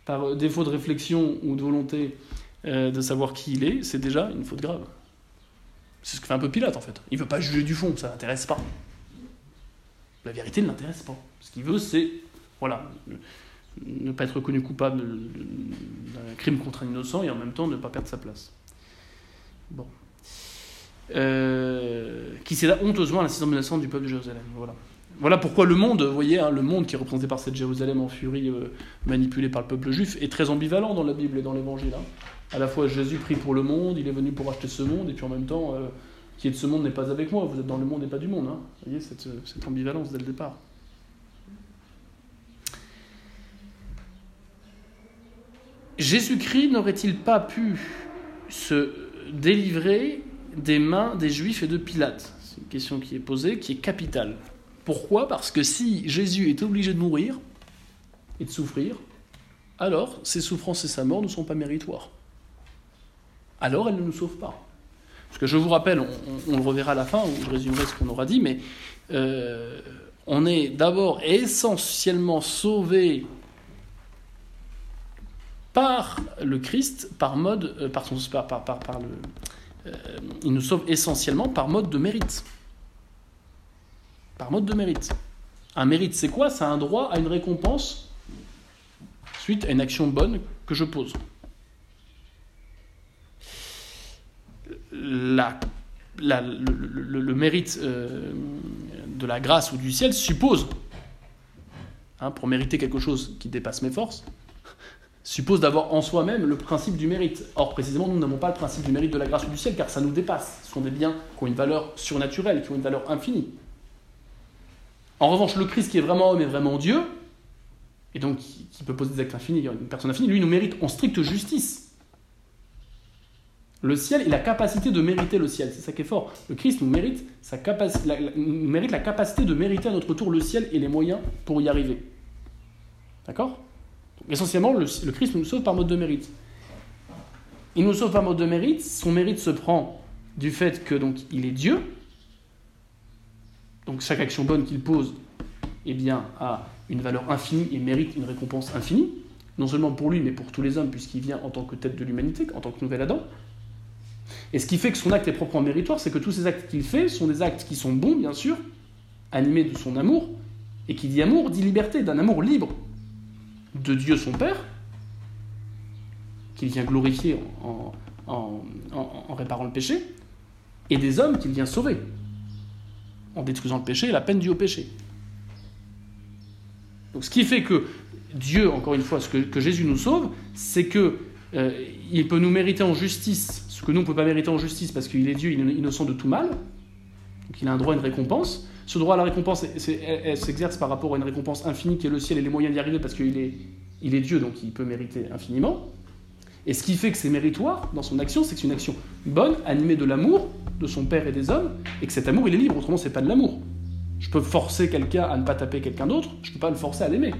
par défaut de réflexion ou de volonté euh, de savoir qui il est, c'est déjà une faute grave. C'est ce que fait un peu Pilate en fait. Il ne veut pas juger du fond, ça l'intéresse pas. La vérité ne l'intéresse pas. Ce qu'il veut, c'est voilà, ne pas être reconnu coupable d'un crime contre un innocent et en même temps ne pas perdre sa place. Bon. Euh, qui céda honteusement à l'insistance menaçante du peuple de Jérusalem. Voilà. Voilà pourquoi le monde, vous voyez, hein, le monde qui est représenté par cette Jérusalem en furie euh, manipulée par le peuple juif est très ambivalent dans la Bible et dans l'Évangile. Hein. À la fois Jésus prie pour le monde, il est venu pour acheter ce monde, et puis en même temps, euh, qui est de ce monde n'est pas avec moi, vous êtes dans le monde et pas du monde. Hein. Vous voyez cette, cette ambivalence dès le départ. Jésus-Christ n'aurait-il pas pu se délivrer des mains des Juifs et de Pilate C'est une question qui est posée, qui est capitale. Pourquoi? Parce que si Jésus est obligé de mourir et de souffrir, alors ses souffrances et sa mort ne sont pas méritoires. Alors elles ne nous sauvent pas. Parce que je vous rappelle, on, le reverra à la fin, où je résumerai ce qu'on aura dit, mais euh, on est d'abord essentiellement sauvé par le Christ, par mode, euh, par, son, par, par, le, il nous sauve essentiellement par mode de mérite. Par mode de mérite. Un mérite, c'est quoi? C'est un droit à une récompense suite à une action bonne que je pose. La, le, mérite euh, de la grâce ou du ciel suppose, hein, pour mériter quelque chose qui dépasse mes forces, suppose d'avoir en soi-même le principe du mérite. Or, précisément, nous n'avons pas le principe du mérite de la grâce du ciel, car ça nous dépasse. Ce sont des biens qui ont une valeur surnaturelle, qui ont une valeur infinie. En revanche, le Christ qui est vraiment homme et vraiment Dieu, et donc qui peut poser des actes infinis, une personne infinie, lui nous mérite en stricte justice. Le ciel et la capacité de mériter le ciel, c'est ça qui est fort. Le Christ nous mérite, sa nous mérite la capacité de mériter à notre tour le ciel et les moyens pour y arriver. D'accord? Essentiellement, le, Christ nous sauve par mode de mérite. Il nous sauve par mode de mérite. Son mérite se prend du fait que donc il est Dieu. Donc chaque action bonne qu'il pose, eh bien, a une valeur infinie et mérite une récompense infinie. Non seulement pour lui, mais pour tous les hommes, puisqu'il vient en tant que tête de l'humanité, en tant que nouvel Adam. Et ce qui fait que son acte est proprement méritoire, c'est que tous ces actes qu'il fait sont des actes qui sont bons, bien sûr, animés de son amour, et qui dit amour dit liberté, d'un amour libre, de Dieu son Père, qu'il vient glorifier en, réparant le péché, et des hommes qu'il vient sauver, en détruisant le péché et la peine due au péché. Donc ce qui fait que Dieu, encore une fois, ce que, Jésus nous sauve, c'est que euh, il peut nous mériter en justice ce que nous ne peut pas mériter en justice parce qu'il est Dieu, il innocent de tout mal, donc il a un droit à une récompense, ce droit à la récompense, s'exerce par rapport à une récompense infinie qui est le ciel et les moyens d'y arriver parce qu'il est, il est Dieu, donc il peut mériter infiniment. Et ce qui fait que c'est méritoire dans son action, c'est que c'est une action bonne, animée de l'amour de son Père et des hommes, et que cet amour, il est libre, autrement, c'est pas de l'amour. Je peux forcer quelqu'un à ne pas taper quelqu'un d'autre, je peux pas le forcer à l'aimer.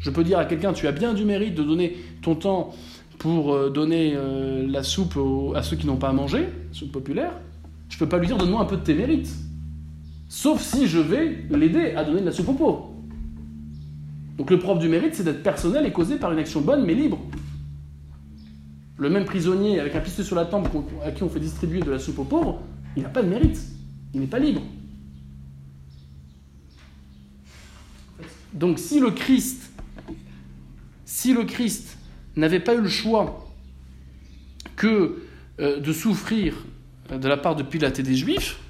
Je peux dire à quelqu'un, tu as bien du mérite de donner ton temps pour euh, donner euh, la soupe à ceux qui n'ont pas à manger, soupe populaire, je peux pas lui dire donne-moi un peu de tes mérites. Sauf si je vais l'aider à donner de la soupe aux pauvres. Donc le propre du mérite, c'est d'être personnel et causé par une action bonne mais libre. Le même prisonnier avec un pistolet sur la tempe à qui on fait distribuer de la soupe aux pauvres, il n'a pas de mérite. Il n'est pas libre. Donc si le Christ, si le Christ n'avait pas eu le choix que euh, de souffrir de la part de Pilate et des Juifs,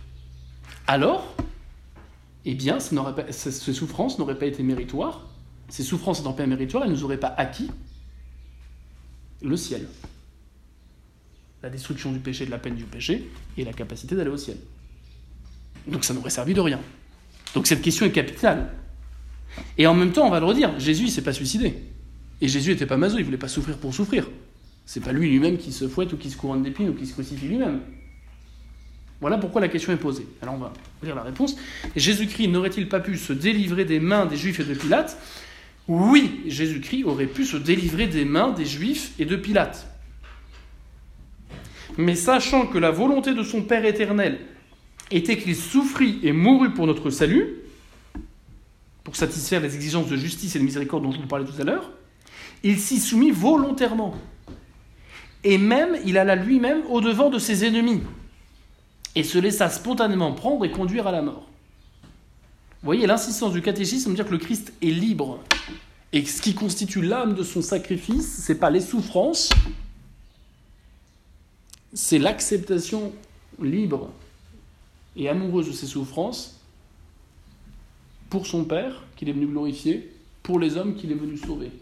alors, eh bien, ces souffrances n'auraient pas été méritoires. Ces souffrances n'étant pas méritoires, elles ne nous auraient pas acquis le ciel. La destruction du péché, de la peine du péché, et la capacité d'aller au ciel. Donc ça n'aurait servi de rien. Donc cette question est capitale. Et en même temps, on va le redire, Jésus ne s'est pas suicidé. Et Jésus n'était pas maso, il voulait pas souffrir pour souffrir. C'est pas lui lui-même qui se fouette ou qui se couronne d'épines ou qui se crucifie lui-même. Voilà pourquoi la question est posée. Alors on va lire la réponse. Jésus-Christ n'aurait-il pas pu se délivrer des mains des Juifs et de Pilate? Oui, Jésus-Christ aurait pu se délivrer des mains des Juifs et de Pilate. Mais sachant que la volonté de son Père éternel était qu'il souffrit et mourut pour notre salut, pour satisfaire les exigences de justice et de miséricorde dont je vous parlais tout à l'heure, il s'y soumit volontairement. Et même, il alla lui-même au-devant de ses ennemis et se laissa spontanément prendre et conduire à la mort. Vous voyez l'insistance du catéchisme de dire que le Christ est libre. Et ce qui constitue l'âme de son sacrifice, c'est pas les souffrances, c'est l'acceptation libre et amoureuse de ses souffrances pour son Père qu'il est venu glorifier, pour les hommes qu'il est venu sauver.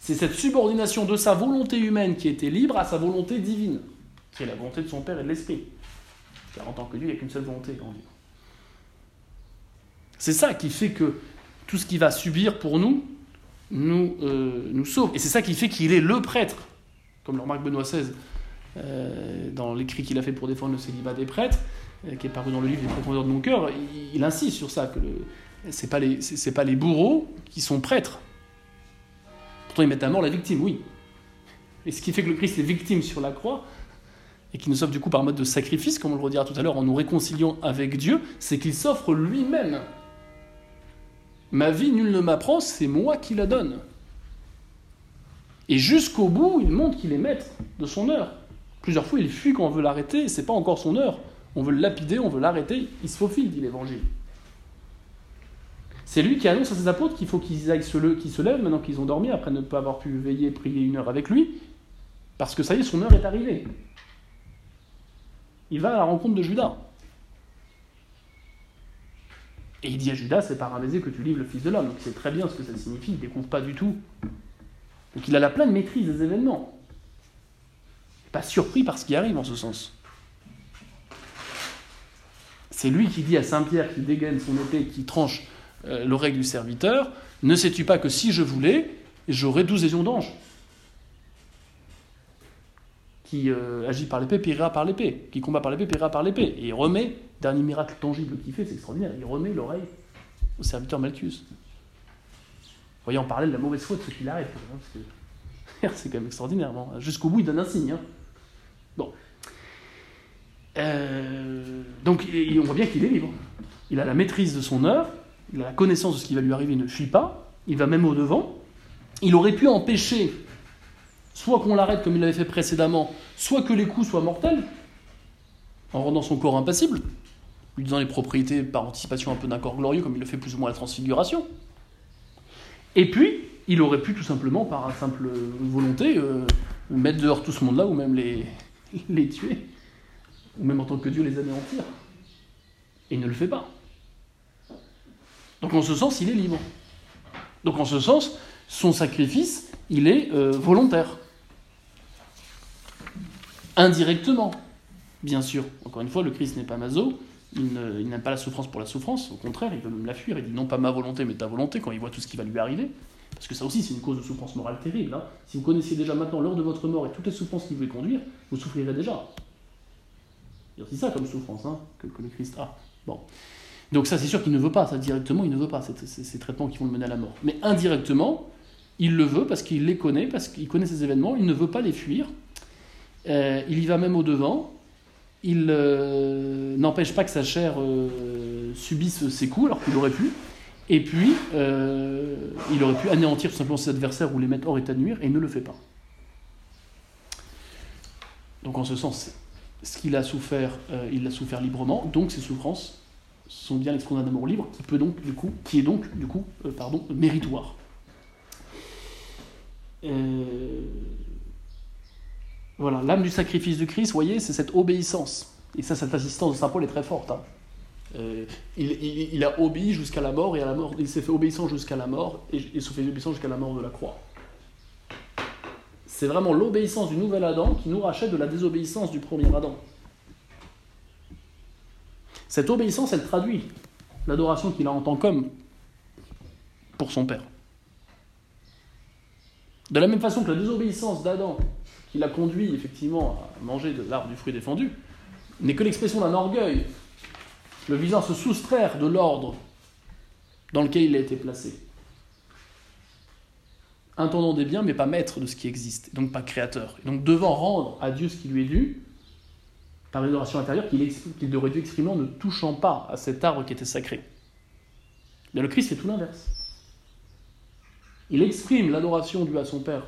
C'est cette subordination de sa volonté humaine qui était libre à sa volonté divine qui est la volonté de son Père et de l'Esprit. Car en tant que Dieu, il n'y a qu'une seule volonté, dit. C'est ça qui fait que tout ce qu'il va subir pour nous, nous, euh, nous sauve. Et c'est ça qui fait qu'il est le prêtre, comme le remarque Benoît XVI euh, dans l'écrit qu'il a fait pour défendre le célibat des prêtres, euh, qui est paru dans le livre des profondeurs de mon cœur, il, insiste sur ça, que ce n'est pas, les, pas les bourreaux qui sont prêtres. Pourtant, ils mettent à mort la victime, oui. Et ce qui fait que le Christ est victime sur la croix, et qui nous offre du coup par mode de sacrifice, comme on le redira tout à l'heure, en nous réconciliant avec Dieu, c'est qu'il s'offre lui-même. Ma vie, nul ne m'apprend, c'est moi qui la donne. Et jusqu'au bout, il montre qu'il est maître de son heure. Plusieurs fois, il fuit quand on veut l'arrêter, c'est pas encore son heure. On veut le lapider, on veut l'arrêter, il se faufile, dit l'Évangile. C'est lui qui annonce à ses apôtres qu'il faut qu'ils se, le, se lèvent maintenant qu'ils ont dormi, après ne pas avoir pu veiller et prier une heure avec lui, parce que ça y est, son heure est arrivée il va à la rencontre de Judas. Et il dit à Judas, c'est par un baiser que tu livres le Fils de l'homme. Donc c'est très bien ce que ça signifie, il ne découvre pas du tout. Donc il a la pleine maîtrise des événements. Pas surpris par ce qui arrive en ce sens. C'est lui qui dit à Saint-Pierre, qui dégaine son épée, qui tranche euh, l'oreille du serviteur, ne sais-tu pas que si je voulais, j'aurais douze légions d'anges qui euh, agit par l'épée périra par l'épée, qui combat par l'épée périra par l'épée. Et il remet, dernier miracle tangible qu'il fait, c'est extraordinaire, il remet l'oreille au serviteur Malchus. Voyez, on parlait de la mauvaise foi de ceux qui l'arrêtent, c'est quand même extraordinaire. Jusqu'au bout, il donne un signe. Hein. Bon. Euh, donc, on voit bien qu'il est libre. Il a la maîtrise de son œuvre, il a la connaissance de ce qui va lui arriver, il ne fuit pas, il va même au-devant. Il aurait pu empêcher soit qu'on l'arrête comme il l'avait fait précédemment, soit que les coups soient mortels, en rendant son corps impassible, lui disant les propriétés par anticipation un peu d'un corps glorieux, comme il le fait plus ou moins à la transfiguration. Et puis, il aurait pu tout simplement, par simple volonté, euh, mettre dehors tout ce monde-là, ou même les, les tuer, ou même en tant que Dieu les anéantir. Et il ne le fait pas. Donc en ce sens, il est libre. Donc en ce sens, son sacrifice, il est euh, volontaire indirectement, bien sûr. Encore une fois, le Christ n'est pas maso, il n'aime pas la souffrance pour la souffrance, au contraire, il veut même la fuir, il dit non pas ma volonté, mais ta volonté, quand il voit tout ce qui va lui arriver. Parce que ça aussi, c'est une cause de souffrance morale terrible. Hein. Si vous connaissiez déjà maintenant l'heure de votre mort et toutes les souffrances qu'il veut conduire, vous souffrirez déjà. C'est ça comme souffrance hein, que, le Christ a. Donc ça, c'est sûr qu'il ne veut pas, directement, il ne veut pas ces, traitements qui vont le mener à la mort. Mais indirectement, il le veut parce qu'il les connaît, parce qu'il connaît ces événements, il ne veut pas les fuir, euh, il y va même au-devant. Il euh, n'empêche pas que sa chair euh, subisse ses coups, alors qu'il aurait pu. Et puis, il aurait pu anéantir tout simplement ses adversaires ou les mettre hors état de nuire, et ne le fait pas. Donc en ce sens, ce qu'il a souffert, il l'a souffert librement, donc ses souffrances sont bien l'expression d'un amour libre, qui peut donc du coup, qui est donc du coup, pardon, méritoire. Voilà, l'âme du sacrifice du Christ, vous voyez, c'est cette obéissance. Et ça, cette assistance de Saint Paul est très forte. Hein. Euh, il, a obéi jusqu'à la mort, et à la mort, il s'est fait obéissant jusqu'à la mort, et il s'est fait obéissant jusqu'à la mort de la croix. C'est vraiment l'obéissance du nouvel Adam qui nous rachète de la désobéissance du premier Adam. Cette obéissance, elle traduit l'adoration qu'il a en tant qu'homme pour son Père. De la même façon que la désobéissance d'Adam, qui l'a conduit effectivement à manger de l'arbre du fruit défendu, n'est que l'expression d'un orgueil, le visant à se soustraire de l'ordre dans lequel il a été placé. Intendant des biens, mais pas maître de ce qui existe, donc pas créateur. Et donc devant rendre à Dieu ce qui lui est dû, par une adoration intérieure qu'il aurait dû exprimer en ne touchant pas à cet arbre qui était sacré. Mais le Christ fait tout l'inverse. Il exprime l'adoration due à son Père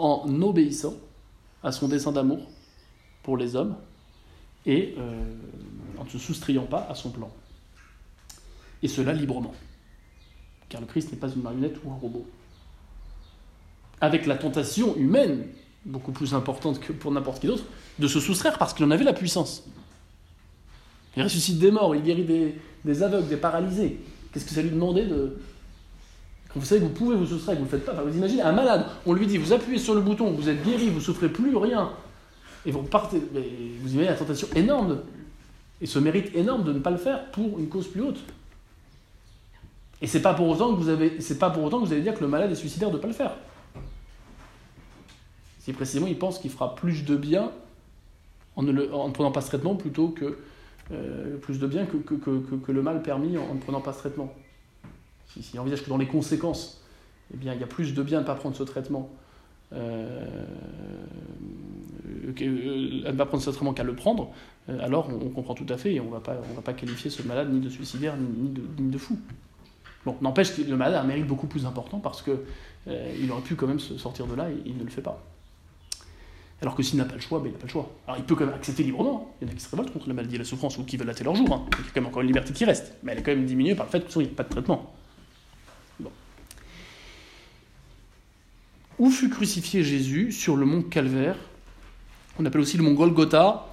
en obéissant à son dessein d'amour pour les hommes et euh, en ne se soustrayant pas à son plan. Et cela librement. Car le Christ n'est pas une marionnette ou un robot. Avec la tentation humaine, beaucoup plus importante que pour n'importe qui d'autre, de se soustraire parce qu'il en avait la puissance. Il ressuscite des morts, il guérit des, aveugles, des paralysés. Qu'est-ce que ça lui demandait de. Vous savez que vous pouvez vous soustraire, que vous ne le faites pas. vous imaginez un malade, on lui dit vous appuyez sur le bouton, vous êtes guéri, vous souffrez plus rien, et vous partez. vous imaginez la tentation énorme et ce mérite énorme de ne pas le faire pour une cause plus haute. Et c'est pas vous avez, pas pour autant que vous allez dire que le malade est suicidaire de ne pas le faire. Si précisément il pense qu'il fera plus de bien en ne, prenant pas ce traitement plutôt que euh, plus de bien que, le mal permis en, ne prenant pas ce traitement. S'il si, envisage que dans les conséquences, eh il y a plus de bien à ne pas prendre ce traitement, euh, euh, ne pas prendre ce qu'à le prendre, alors on, comprend tout à fait et on ne va pas qualifier ce malade ni de suicidaire ni, de, fou. Bon, n'empêche que le malade a un mérite beaucoup plus important parce qu'il il aurait pu quand même se sortir de là et il ne le fait pas. Alors que s'il n'a pas le choix, ben, il n'a pas le choix. Alors il peut quand même accepter librement. Il y en a qui se révoltent contre la maladie et la souffrance ou qui veulent hâter leur jour. Hein. Il y a quand même encore une liberté qui reste. Mais elle est quand même diminuée par le fait qu'il n'y a pas de traitement. Où fut crucifié Jésus Sur le mont Calvaire. On appelle aussi le mont Golgotha,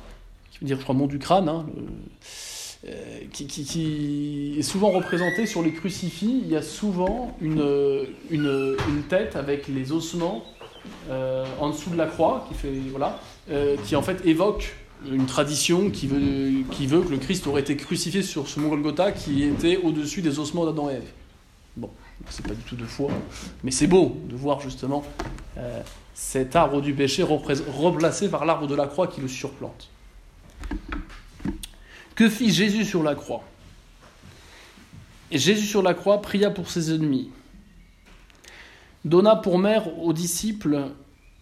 qui veut dire, je crois, mont du crâne. Hein, euh, qui, est souvent représenté sur les crucifix. Il y a souvent une, une, tête avec les ossements euh, en dessous de la croix, qui, fait, voilà, euh, qui en fait évoque une tradition qui veut, qui veut que le Christ aurait été crucifié sur ce mont Golgotha qui était au-dessus des ossements d'Adam et Ève. Bon, c'est pas du tout de foi, mais c'est beau de voir justement euh, cet arbre du péché replacé par l'arbre de la croix qui le surplante. Que fit Jésus sur la croix? Et Jésus sur la croix pria pour ses ennemis donna pour mère aux disciples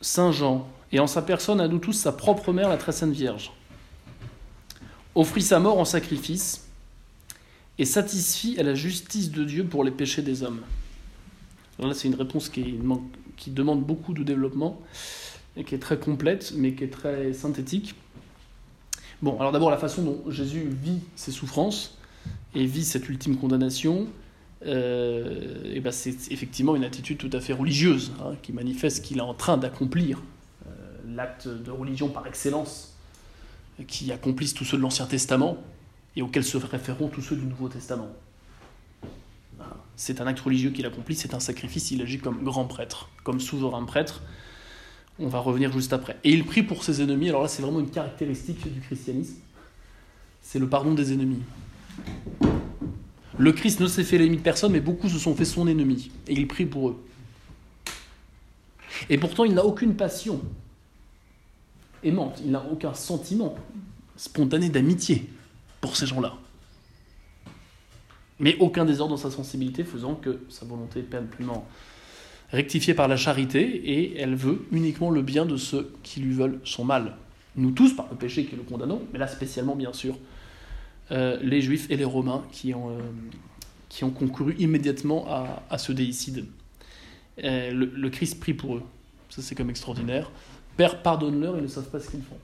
Saint Jean, et en sa personne à nous tous sa propre mère, la très sainte Vierge. Offrit sa mort en sacrifice, et satisfit à la justice de Dieu pour les péchés des hommes. là, c'est une réponse qui, demande beaucoup de développement, et qui est très complète, mais qui est très synthétique. Bon, alors d'abord la façon dont Jésus vit ses souffrances, et vit cette ultime condamnation, euh, ben c'est effectivement une attitude tout à fait religieuse, hein, qui manifeste qu'il est en train d'accomplir euh, l'acte de religion par excellence, qui accomplissent tous ceux de l'Ancien Testament et auxquels se référeront tous ceux du Nouveau Testament. C'est un acte religieux qu'il accomplit, c'est un sacrifice, il agit comme grand prêtre, comme souverain prêtre. On va revenir juste après. Et il prie pour ses ennemis, alors là c'est vraiment une caractéristique du christianisme, c'est le pardon des ennemis. Le Christ ne s'est fait l'ennemi de personne, mais beaucoup se sont fait son ennemi. Et il prie pour eux. Et pourtant, il n'a aucune passion aimante, il n'a aucun sentiment spontané d'amitié pour ces gens-là. Mais aucun désordre dans sa sensibilité, faisant que sa volonté est pleinement rectifiée par la charité, et elle veut uniquement le bien de ceux qui lui veulent son mal. Nous tous, par le péché qui le condamnons, mais là spécialement, bien sûr, euh, les Juifs et les Romains qui ont, euh, qui ont concouru immédiatement à, ce déicide. Euh, le, Christ prie pour eux. Ça, c'est comme extraordinaire. Père, pardonne-leur, ils ne savent pas ce qu'ils font.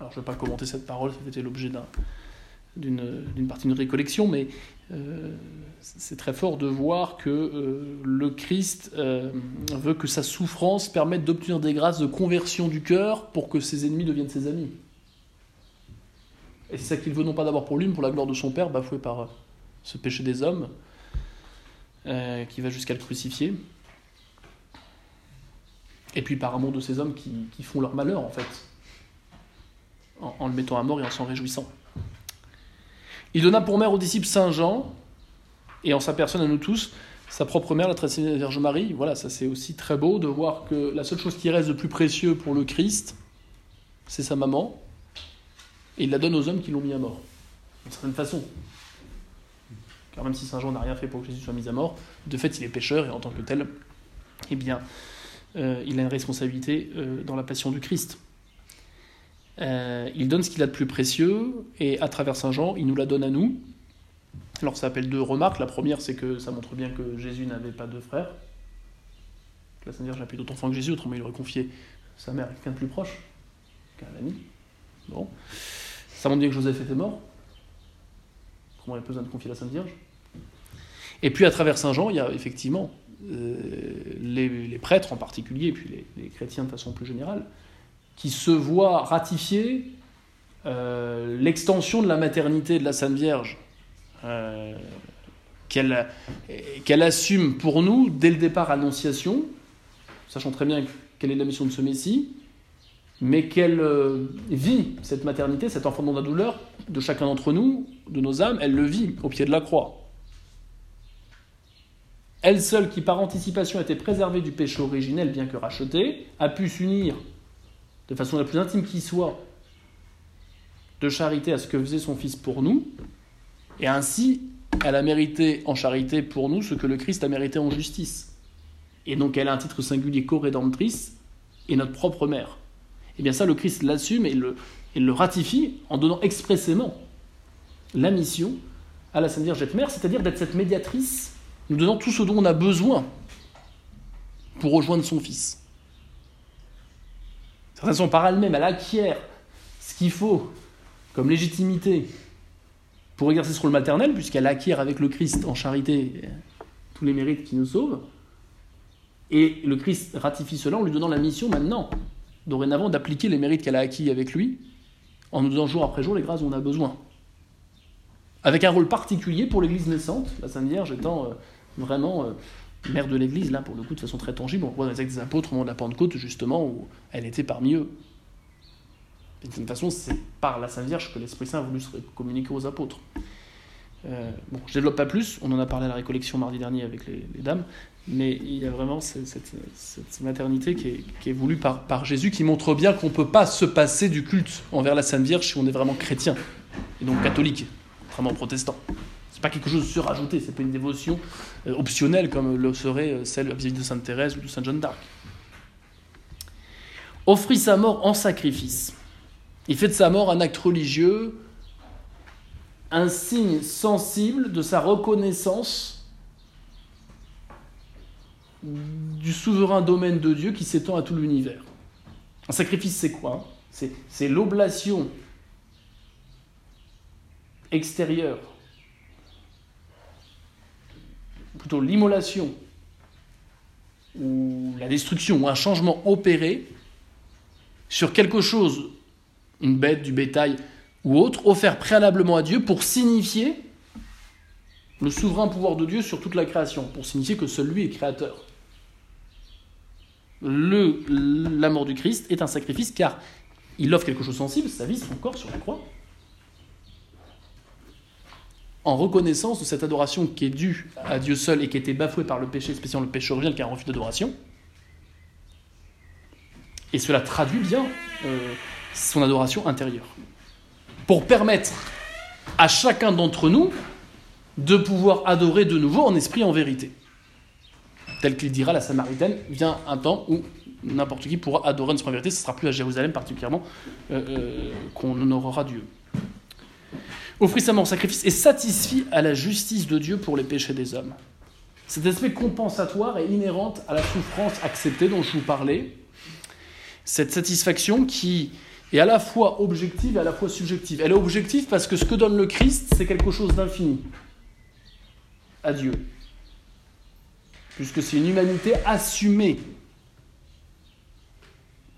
Alors, je ne vais pas commenter cette parole, c'était l'objet d'une partie de récollection, mais c'est très fort de voir que le Christ veut que sa souffrance permette d'obtenir des grâces de conversion du cœur pour que ses ennemis deviennent ses amis. Et c'est ça qu'il veut non pas d'abord pour lui, mais pour la gloire de son Père, bafoué par euh, ce péché des hommes, euh, qui va jusqu'à le crucifier. Et puis par amour de ces hommes qui, font leur malheur, en fait, en, le mettant à mort et en s'en réjouissant. Il donna pour mère aux disciples Saint Jean, et en sa personne à nous tous, sa propre mère, la très Vierge Marie. Voilà, ça c'est aussi très beau de voir que la seule chose qui reste de plus précieux pour le Christ, c'est sa maman, et il la donne aux hommes qui l'ont mis à mort, d'une certaine façon. Car même si Saint Jean n'a rien fait pour que Jésus soit mis à mort, de fait il est pécheur, et en tant que tel, eh bien, euh, il a une responsabilité euh, dans la passion du Christ. Euh, il donne ce qu'il a de plus précieux, et à travers Saint Jean, il nous la donne à nous. Alors ça appelle deux remarques. La première, c'est que ça montre bien que Jésus n'avait pas de frères. La Sainte Vierge n'a plus d'autres enfants que Jésus, autrement il aurait confié sa mère à quelqu'un de plus proche, qu'un ami. Bon. Ça montre bien que Joseph était mort. Comment il a besoin de confier la Sainte Vierge? Et puis à travers Saint Jean, il y a effectivement euh, les, prêtres en particulier, et puis les, chrétiens de façon plus générale, qui se voient ratifier euh, l'extension de la maternité de la Sainte Vierge, euh, qu'elle assume pour nous dès le départ Annonciation, sachant très bien quelle est la mission de ce Messie, mais qu'elle vit cette maternité, cet enfant dans la douleur de chacun d'entre nous, de nos âmes, elle le vit au pied de la croix. Elle seule qui par anticipation était préservée du péché originel bien que rachetée, a pu s'unir de façon la plus intime qui soit de charité à ce que faisait son Fils pour nous, et ainsi elle a mérité en charité pour nous ce que le Christ a mérité en justice. Et donc elle a un titre singulier co-rédemptrice et notre propre mère. Et eh bien ça, le Christ l'assume et le, ratifie en donnant expressément la mission à la Sainte Vierge Mère, c'est-à-dire d'être cette médiatrice nous donnant tout ce dont on a besoin pour rejoindre son Fils. De toute façon, par elle-même, elle acquiert ce qu'il faut comme légitimité pour exercer ce rôle maternel, puisqu'elle acquiert avec le Christ en charité tous les mérites qui nous sauvent. Et le Christ ratifie cela en lui donnant la mission maintenant, dorénavant, d'appliquer les mérites qu'elle a acquis avec lui, en nous donnant jour après jour les grâces dont on a besoin. Avec un rôle particulier pour l'Église naissante, la Sainte Vierge étant euh, vraiment euh, mère de l'Église, là, pour le coup, de façon très tangible. On voit dans les des apôtres au moment de la Pentecôte, justement, où elle était parmi eux. De toute façon, c'est par la Sainte Vierge que l'Esprit Saint a voulu se communiquer aux apôtres. Euh, bon, je développe pas plus, on en a parlé à la récollection mardi dernier avec les, dames, mais il y a vraiment cette, maternité qui est, qui est, voulue par, par Jésus, qui montre bien qu'on ne peut pas se passer du culte envers la Sainte Vierge si on est vraiment chrétien, et donc catholique, vraiment protestant. C'est pas quelque chose de surajouté, c'est pas une dévotion euh, optionnelle comme le serait euh, celle vis-à-vis de Sainte Thérèse ou de Sainte Jeanne d'Arc. Offrit sa mort en sacrifice. Il fait de sa mort un acte religieux, un signe sensible de sa reconnaissance du souverain domaine de Dieu qui s'étend à tout l'univers. Un sacrifice, c'est quoi C'est l'oblation extérieure plutôt l'immolation ou la destruction ou un changement opéré sur quelque chose, une bête, du bétail ou autre, offert préalablement à Dieu pour signifier le souverain pouvoir de Dieu sur toute la création, pour signifier que seul lui est créateur. Le, la mort du Christ est un sacrifice car il offre quelque chose de sensible, sa vie, son corps sur la croix, en reconnaissance de cette adoration qui est due à Dieu seul et qui a été bafouée par le péché, spécialement le péché originel qui est un refus d'adoration. Et cela traduit bien euh, son adoration intérieure. Pour permettre à chacun d'entre nous de pouvoir adorer de nouveau en esprit en vérité. Tel qu'il dira la Samaritaine, vient un temps où n'importe qui pourra adorer en esprit en vérité, ce ne sera plus à Jérusalem particulièrement euh, euh, qu'on honorera Dieu offrit sa mort en sacrifice et satisfit à la justice de Dieu pour les péchés des hommes. Cet aspect compensatoire est inhérente à la souffrance acceptée dont je vous parlais. Cette satisfaction qui est à la fois objective et à la fois subjective. Elle est objective parce que ce que donne le Christ, c'est quelque chose d'infini à Dieu. Puisque c'est une humanité assumée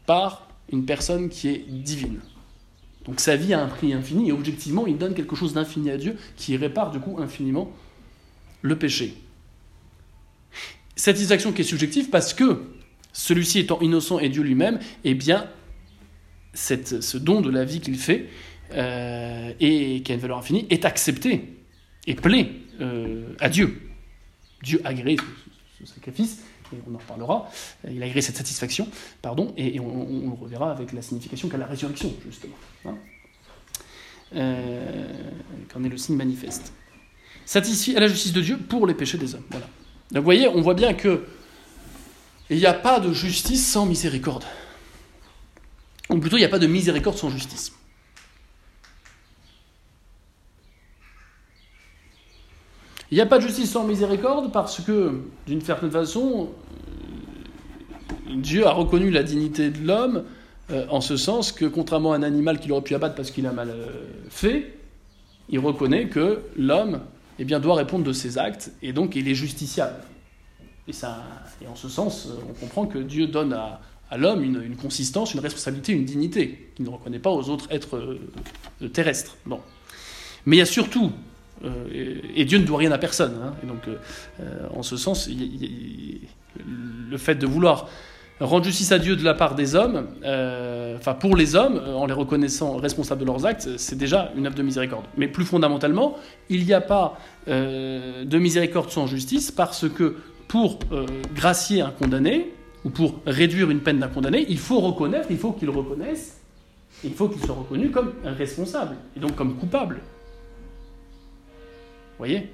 par une personne qui est divine. Donc sa vie a un prix infini et objectivement, il donne quelque chose d'infini à Dieu qui répare du coup infiniment le péché. Satisfaction qui est subjective parce que celui-ci étant innocent et Dieu lui-même, eh bien, ce don de la vie qu'il fait euh, et qui a une valeur infinie est accepté et plaît euh, à Dieu. Dieu a agréé ce, sacrifice, on en reparlera. Il a agréé cette satisfaction, pardon, et, on, le reverra avec la signification qu'a la résurrection, justement. Hein euh, qu'en est le signe manifeste. Satisfie à la justice de Dieu pour les péchés des hommes. Voilà. Donc vous voyez, on voit bien que il n'y a pas de justice sans miséricorde. Ou plutôt, il n'y a pas de miséricorde sans justice. Il n'y a pas de justice sans miséricorde parce que, d'une certaine façon, Dieu a reconnu la dignité de l'homme euh, en ce sens que, contrairement à un animal qu'il aurait pu abattre parce qu'il a mal euh, fait, il reconnaît que l'homme eh bien, doit répondre de ses actes et donc il est justiciable. Et, ça, et en ce sens, on comprend que Dieu donne à, l'homme une, consistance, une responsabilité, une dignité qu'il ne reconnaît pas aux autres êtres euh, terrestres. Bon. Mais il y a surtout, et, Dieu ne doit rien à personne, hein, et donc en ce sens, le fait de vouloir rendre justice à Dieu de la part des hommes, euh, enfin pour les hommes, euh, en les reconnaissant responsables de leurs actes, c'est déjà une œuvre de miséricorde. Mais plus fondamentalement, il n'y a pas euh, de miséricorde sans justice parce que pour gracier un condamné, ou pour réduire une peine d'un condamné, il faut reconnaître, il faut qu'il reconnaisse, il faut qu'il soit reconnu comme responsable, et donc comme coupable. Voyez?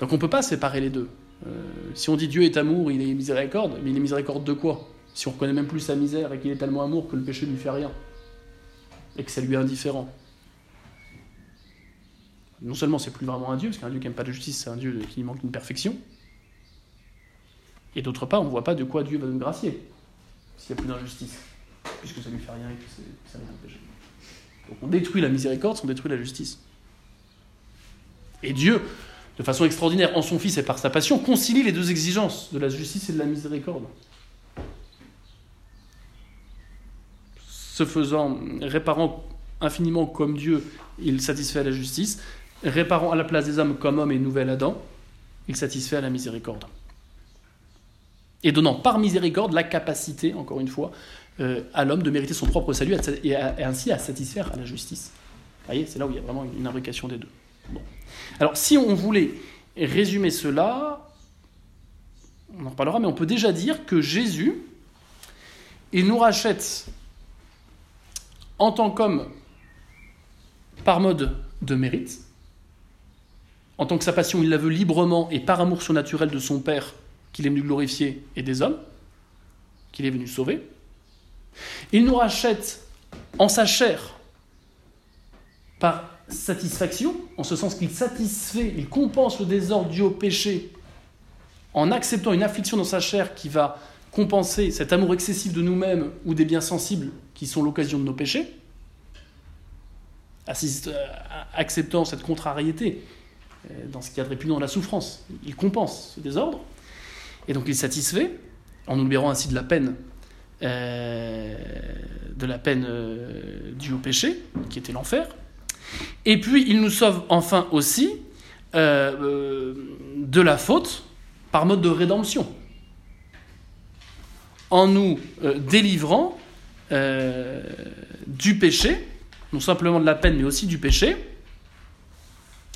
Donc on ne peut pas séparer les deux. Euh, si on dit Dieu est amour, il est miséricorde, mais il est miséricorde de quoi? Si on reconnaît même plus sa misère et qu'il est tellement amour que le péché ne lui fait rien, et que ça lui est indifférent. Non seulement c'est plus vraiment un Dieu, parce qu'un Dieu qui n'aime pas de justice, c'est un Dieu qui manque d'une perfection, et d'autre part, on ne voit pas de quoi Dieu va nous gracier, s'il n'y a plus d'injustice, puisque ça ne lui fait rien et que ça rien péché. Donc on détruit la miséricorde, on détruit la justice. Et Dieu, de façon extraordinaire en son Fils et par sa passion, concilie les deux exigences de la justice et de la miséricorde. Se faisant, réparant infiniment comme Dieu, il satisfait à la justice, réparant à la place des hommes comme homme et nouvel Adam, il satisfait à la miséricorde. Et donnant par miséricorde la capacité, encore une fois, euh, à l'homme de mériter son propre salut et, ainsi à satisfaire à la justice. Vous voyez, c'est là où il y a vraiment une imbrication des deux. Alors, si on voulait résumer cela, on en reparlera, mais on peut déjà dire que Jésus, il nous rachète en tant qu'homme par mode de mérite, en tant que sa passion, il la veut librement et par amour surnaturel de son Père, qu'il est venu glorifier, et des hommes, qu'il est venu sauver. Il nous rachète en sa chair par satisfaction, en ce sens qu'il satisfait, il compense le désordre dû au péché en acceptant une affliction dans sa chair qui va compenser cet amour excessif de nous-mêmes ou des biens sensibles qui sont l'occasion de nos péchés, euh, acceptant cette contrariété euh, dans ce qui a de répugnant la souffrance. Il compense ce désordre, et donc il satisfait, en nous libérant ainsi de la peine, euh, de la peine due au péché, qui était l'enfer, et puis il nous sauve enfin aussi euh, euh, de la faute par mode de rédemption, en nous euh, délivrant du péché, non simplement de la peine, mais aussi du péché,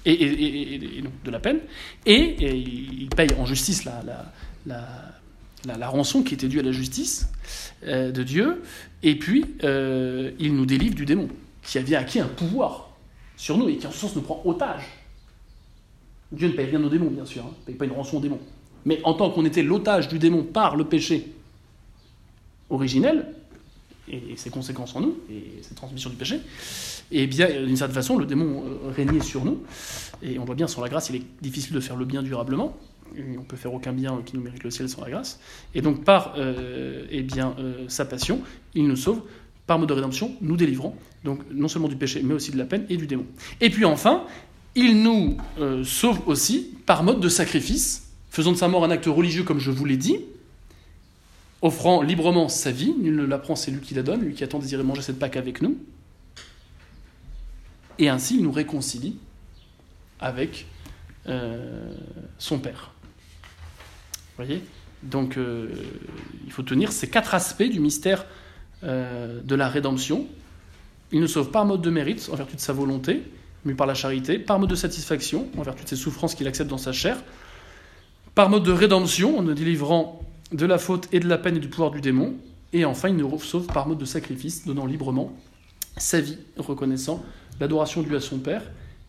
et, donc de la peine, et, il paye en justice la, rançon qui était due à la justice de Dieu, et puis il nous délivre du démon, qui avait acquis un pouvoir sur nous et qui en ce sens nous prend otage. Dieu ne paye rien aux démons, bien sûr, hein. il ne paye pas une rançon aux démons. Mais en tant qu'on était l'otage du démon par le péché originel, et ses conséquences en nous, et cette transmission du péché, et eh bien, d'une certaine façon, le démon euh, régnait sur nous. Et on voit bien, sans la grâce, il est difficile de faire le bien durablement. Et on peut faire aucun bien qui nous mérite le ciel sans la grâce. Et donc, par euh, eh bien, euh, sa passion, il nous sauve par mode de rédemption, nous délivrons, donc non seulement du péché, mais aussi de la peine et du démon. Et puis enfin, il nous euh, sauve aussi par mode de sacrifice, faisant de sa mort un acte religieux, comme je vous l'ai dit, offrant librement sa vie, nul ne la prend, c'est lui qui la donne, lui qui attend désirer manger cette Pâque avec nous. Et ainsi, il nous réconcilie avec euh, son Père. Vous voyez? Donc, euh, il faut tenir ces quatre aspects du mystère euh, de la rédemption. Il nous sauve par mode de mérite, en vertu de sa volonté, mais par la charité, par mode de satisfaction, en vertu de ses souffrances qu'il accepte dans sa chair, par mode de rédemption, en nous délivrant de la faute et de la peine et du pouvoir du démon. Et enfin, il nous sauve par mode de sacrifice, donnant librement sa vie, reconnaissant l'adoration due à son Père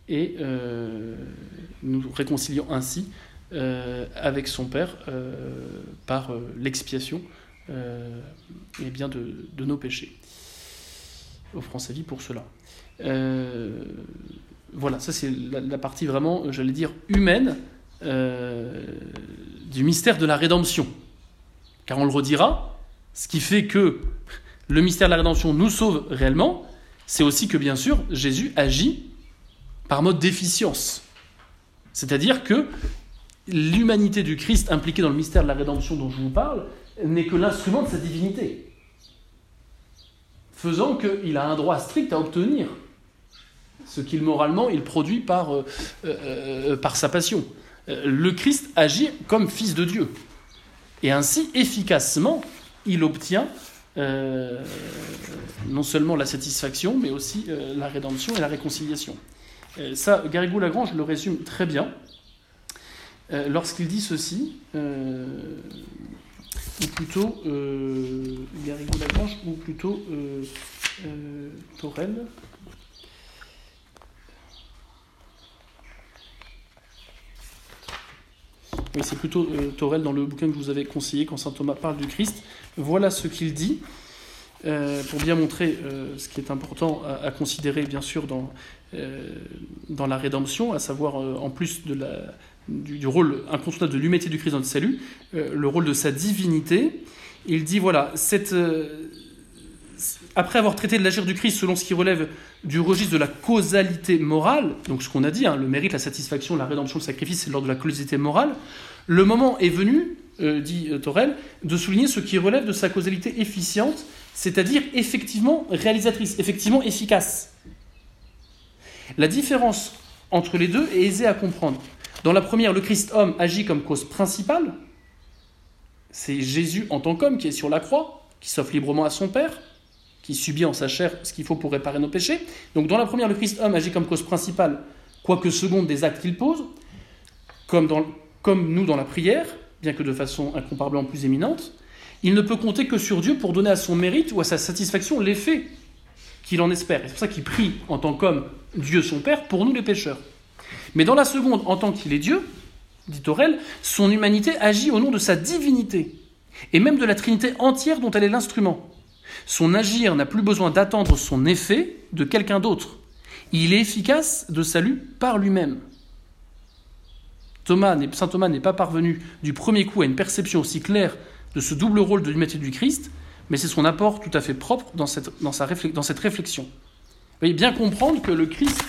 et euh, nous réconciliant ainsi euh, avec son Père par l'expiation et bien de, nos péchés, offrant sa vie pour cela. voilà, ça c'est la, partie vraiment, j'allais dire, humaine du mystère de la rédemption. Car on le redira, ce qui fait que le mystère de la rédemption nous sauve réellement, c'est aussi que bien sûr Jésus agit par mode d'efficience. C'est-à-dire que l'humanité du Christ impliquée dans le mystère de la rédemption dont je vous parle n'est que l'instrument de sa divinité, faisant qu'il a un droit strict à obtenir ce qu'il moralement il produit par, euh, euh, euh, sa passion. Le Christ agit comme fils de Dieu. Et ainsi, efficacement, il obtient non seulement la satisfaction, mais aussi la rédemption et la réconciliation. Ça, Garrigou-Lagrange le résume très bien lorsqu'il dit ceci, ou plutôt Garrigou-Lagrange, ou plutôt Torel. Oui, c'est plutôt Torel dans le bouquin que je vous avais conseillé quand saint Thomas parle du Christ. Voilà ce qu'il dit. pour bien montrer ce qui est important à considérer, bien sûr, dans, euh, dans la rédemption, à savoir euh, en plus de la, du, rôle incontournable de l'humanité du Christ dans le salut, euh, le rôle de sa divinité. Il dit voilà, cette, après avoir traité de l'agir du Christ selon ce qui relève du registre de la causalité morale, donc ce qu'on a dit, hein, le mérite, la satisfaction, la rédemption, le sacrifice, c'est l'ordre de la causalité morale, le moment est venu, dit Torel, de souligner ce qui relève de sa causalité efficiente, c'est-à-dire effectivement réalisatrice, effectivement efficace. La différence entre les deux est aisée à comprendre. Dans la première, le Christ homme agit comme cause principale. C'est Jésus en tant qu'homme qui est sur la croix, qui s'offre librement à son Père, qui subit en sa chair ce qu'il faut pour réparer nos péchés. Donc dans la première, le Christ homme agit comme cause principale, quoique seconde des actes qu'il pose, comme, comme nous dans la prière, bien que de façon incomparablement plus éminente. Il ne peut compter que sur Dieu pour donner à son mérite ou à sa satisfaction l'effet qu'il en espère. C'est pour ça qu'il prie en tant qu'homme Dieu son Père pour nous les pécheurs. Mais dans la seconde, en tant qu'il est Dieu, dit Aurel, son humanité agit au nom de sa divinité, et même de la Trinité entière dont elle est l'instrument. Son agir n'a plus besoin d'attendre son effet de quelqu'un d'autre. Il est efficace de salut par lui-même. Saint Thomas n'est pas parvenu du premier coup à une perception aussi claire de ce double rôle de l'humanité du Christ mais c'est son apport tout à fait propre dans cette, dans cette réflexion. Vous voyez, bien comprendre que le Christ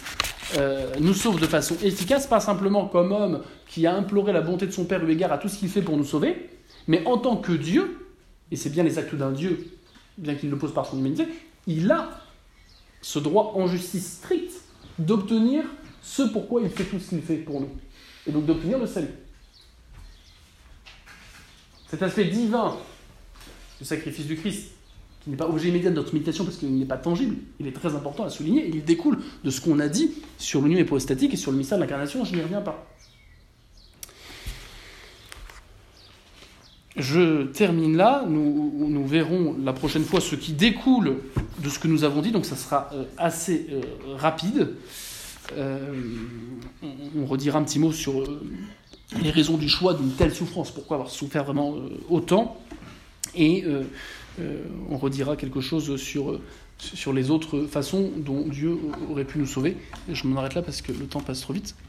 euh, nous sauve de façon efficace, pas simplement comme homme qui a imploré la bonté de son Père eu égard à tout ce qu'il fait pour nous sauver, mais en tant que Dieu, et c'est bien les actes d'un Dieu, bien qu'il le pose par son humanité, il a ce droit en justice stricte d'obtenir ce pourquoi il fait tout ce qu'il fait pour nous, et donc d'obtenir le salut. Cet aspect divin le sacrifice du Christ, qui n'est pas objet immédiat de notre méditation parce qu'il n'est pas tangible, il est très important à souligner, il découle de ce qu'on a dit sur l'union hypostatique et sur le mystère de l'incarnation, je n'y reviens pas. Je termine là, nous, nous, verrons la prochaine fois ce qui découle de ce que nous avons dit, donc ça sera euh, assez euh, rapide. Euh, on, redira un petit mot sur les raisons du choix d'une telle souffrance, pourquoi avoir souffert vraiment autant? Et on redira quelque chose sur, sur les autres façons dont Dieu aurait pu nous sauver. Je m'en arrête là parce que le temps passe trop vite.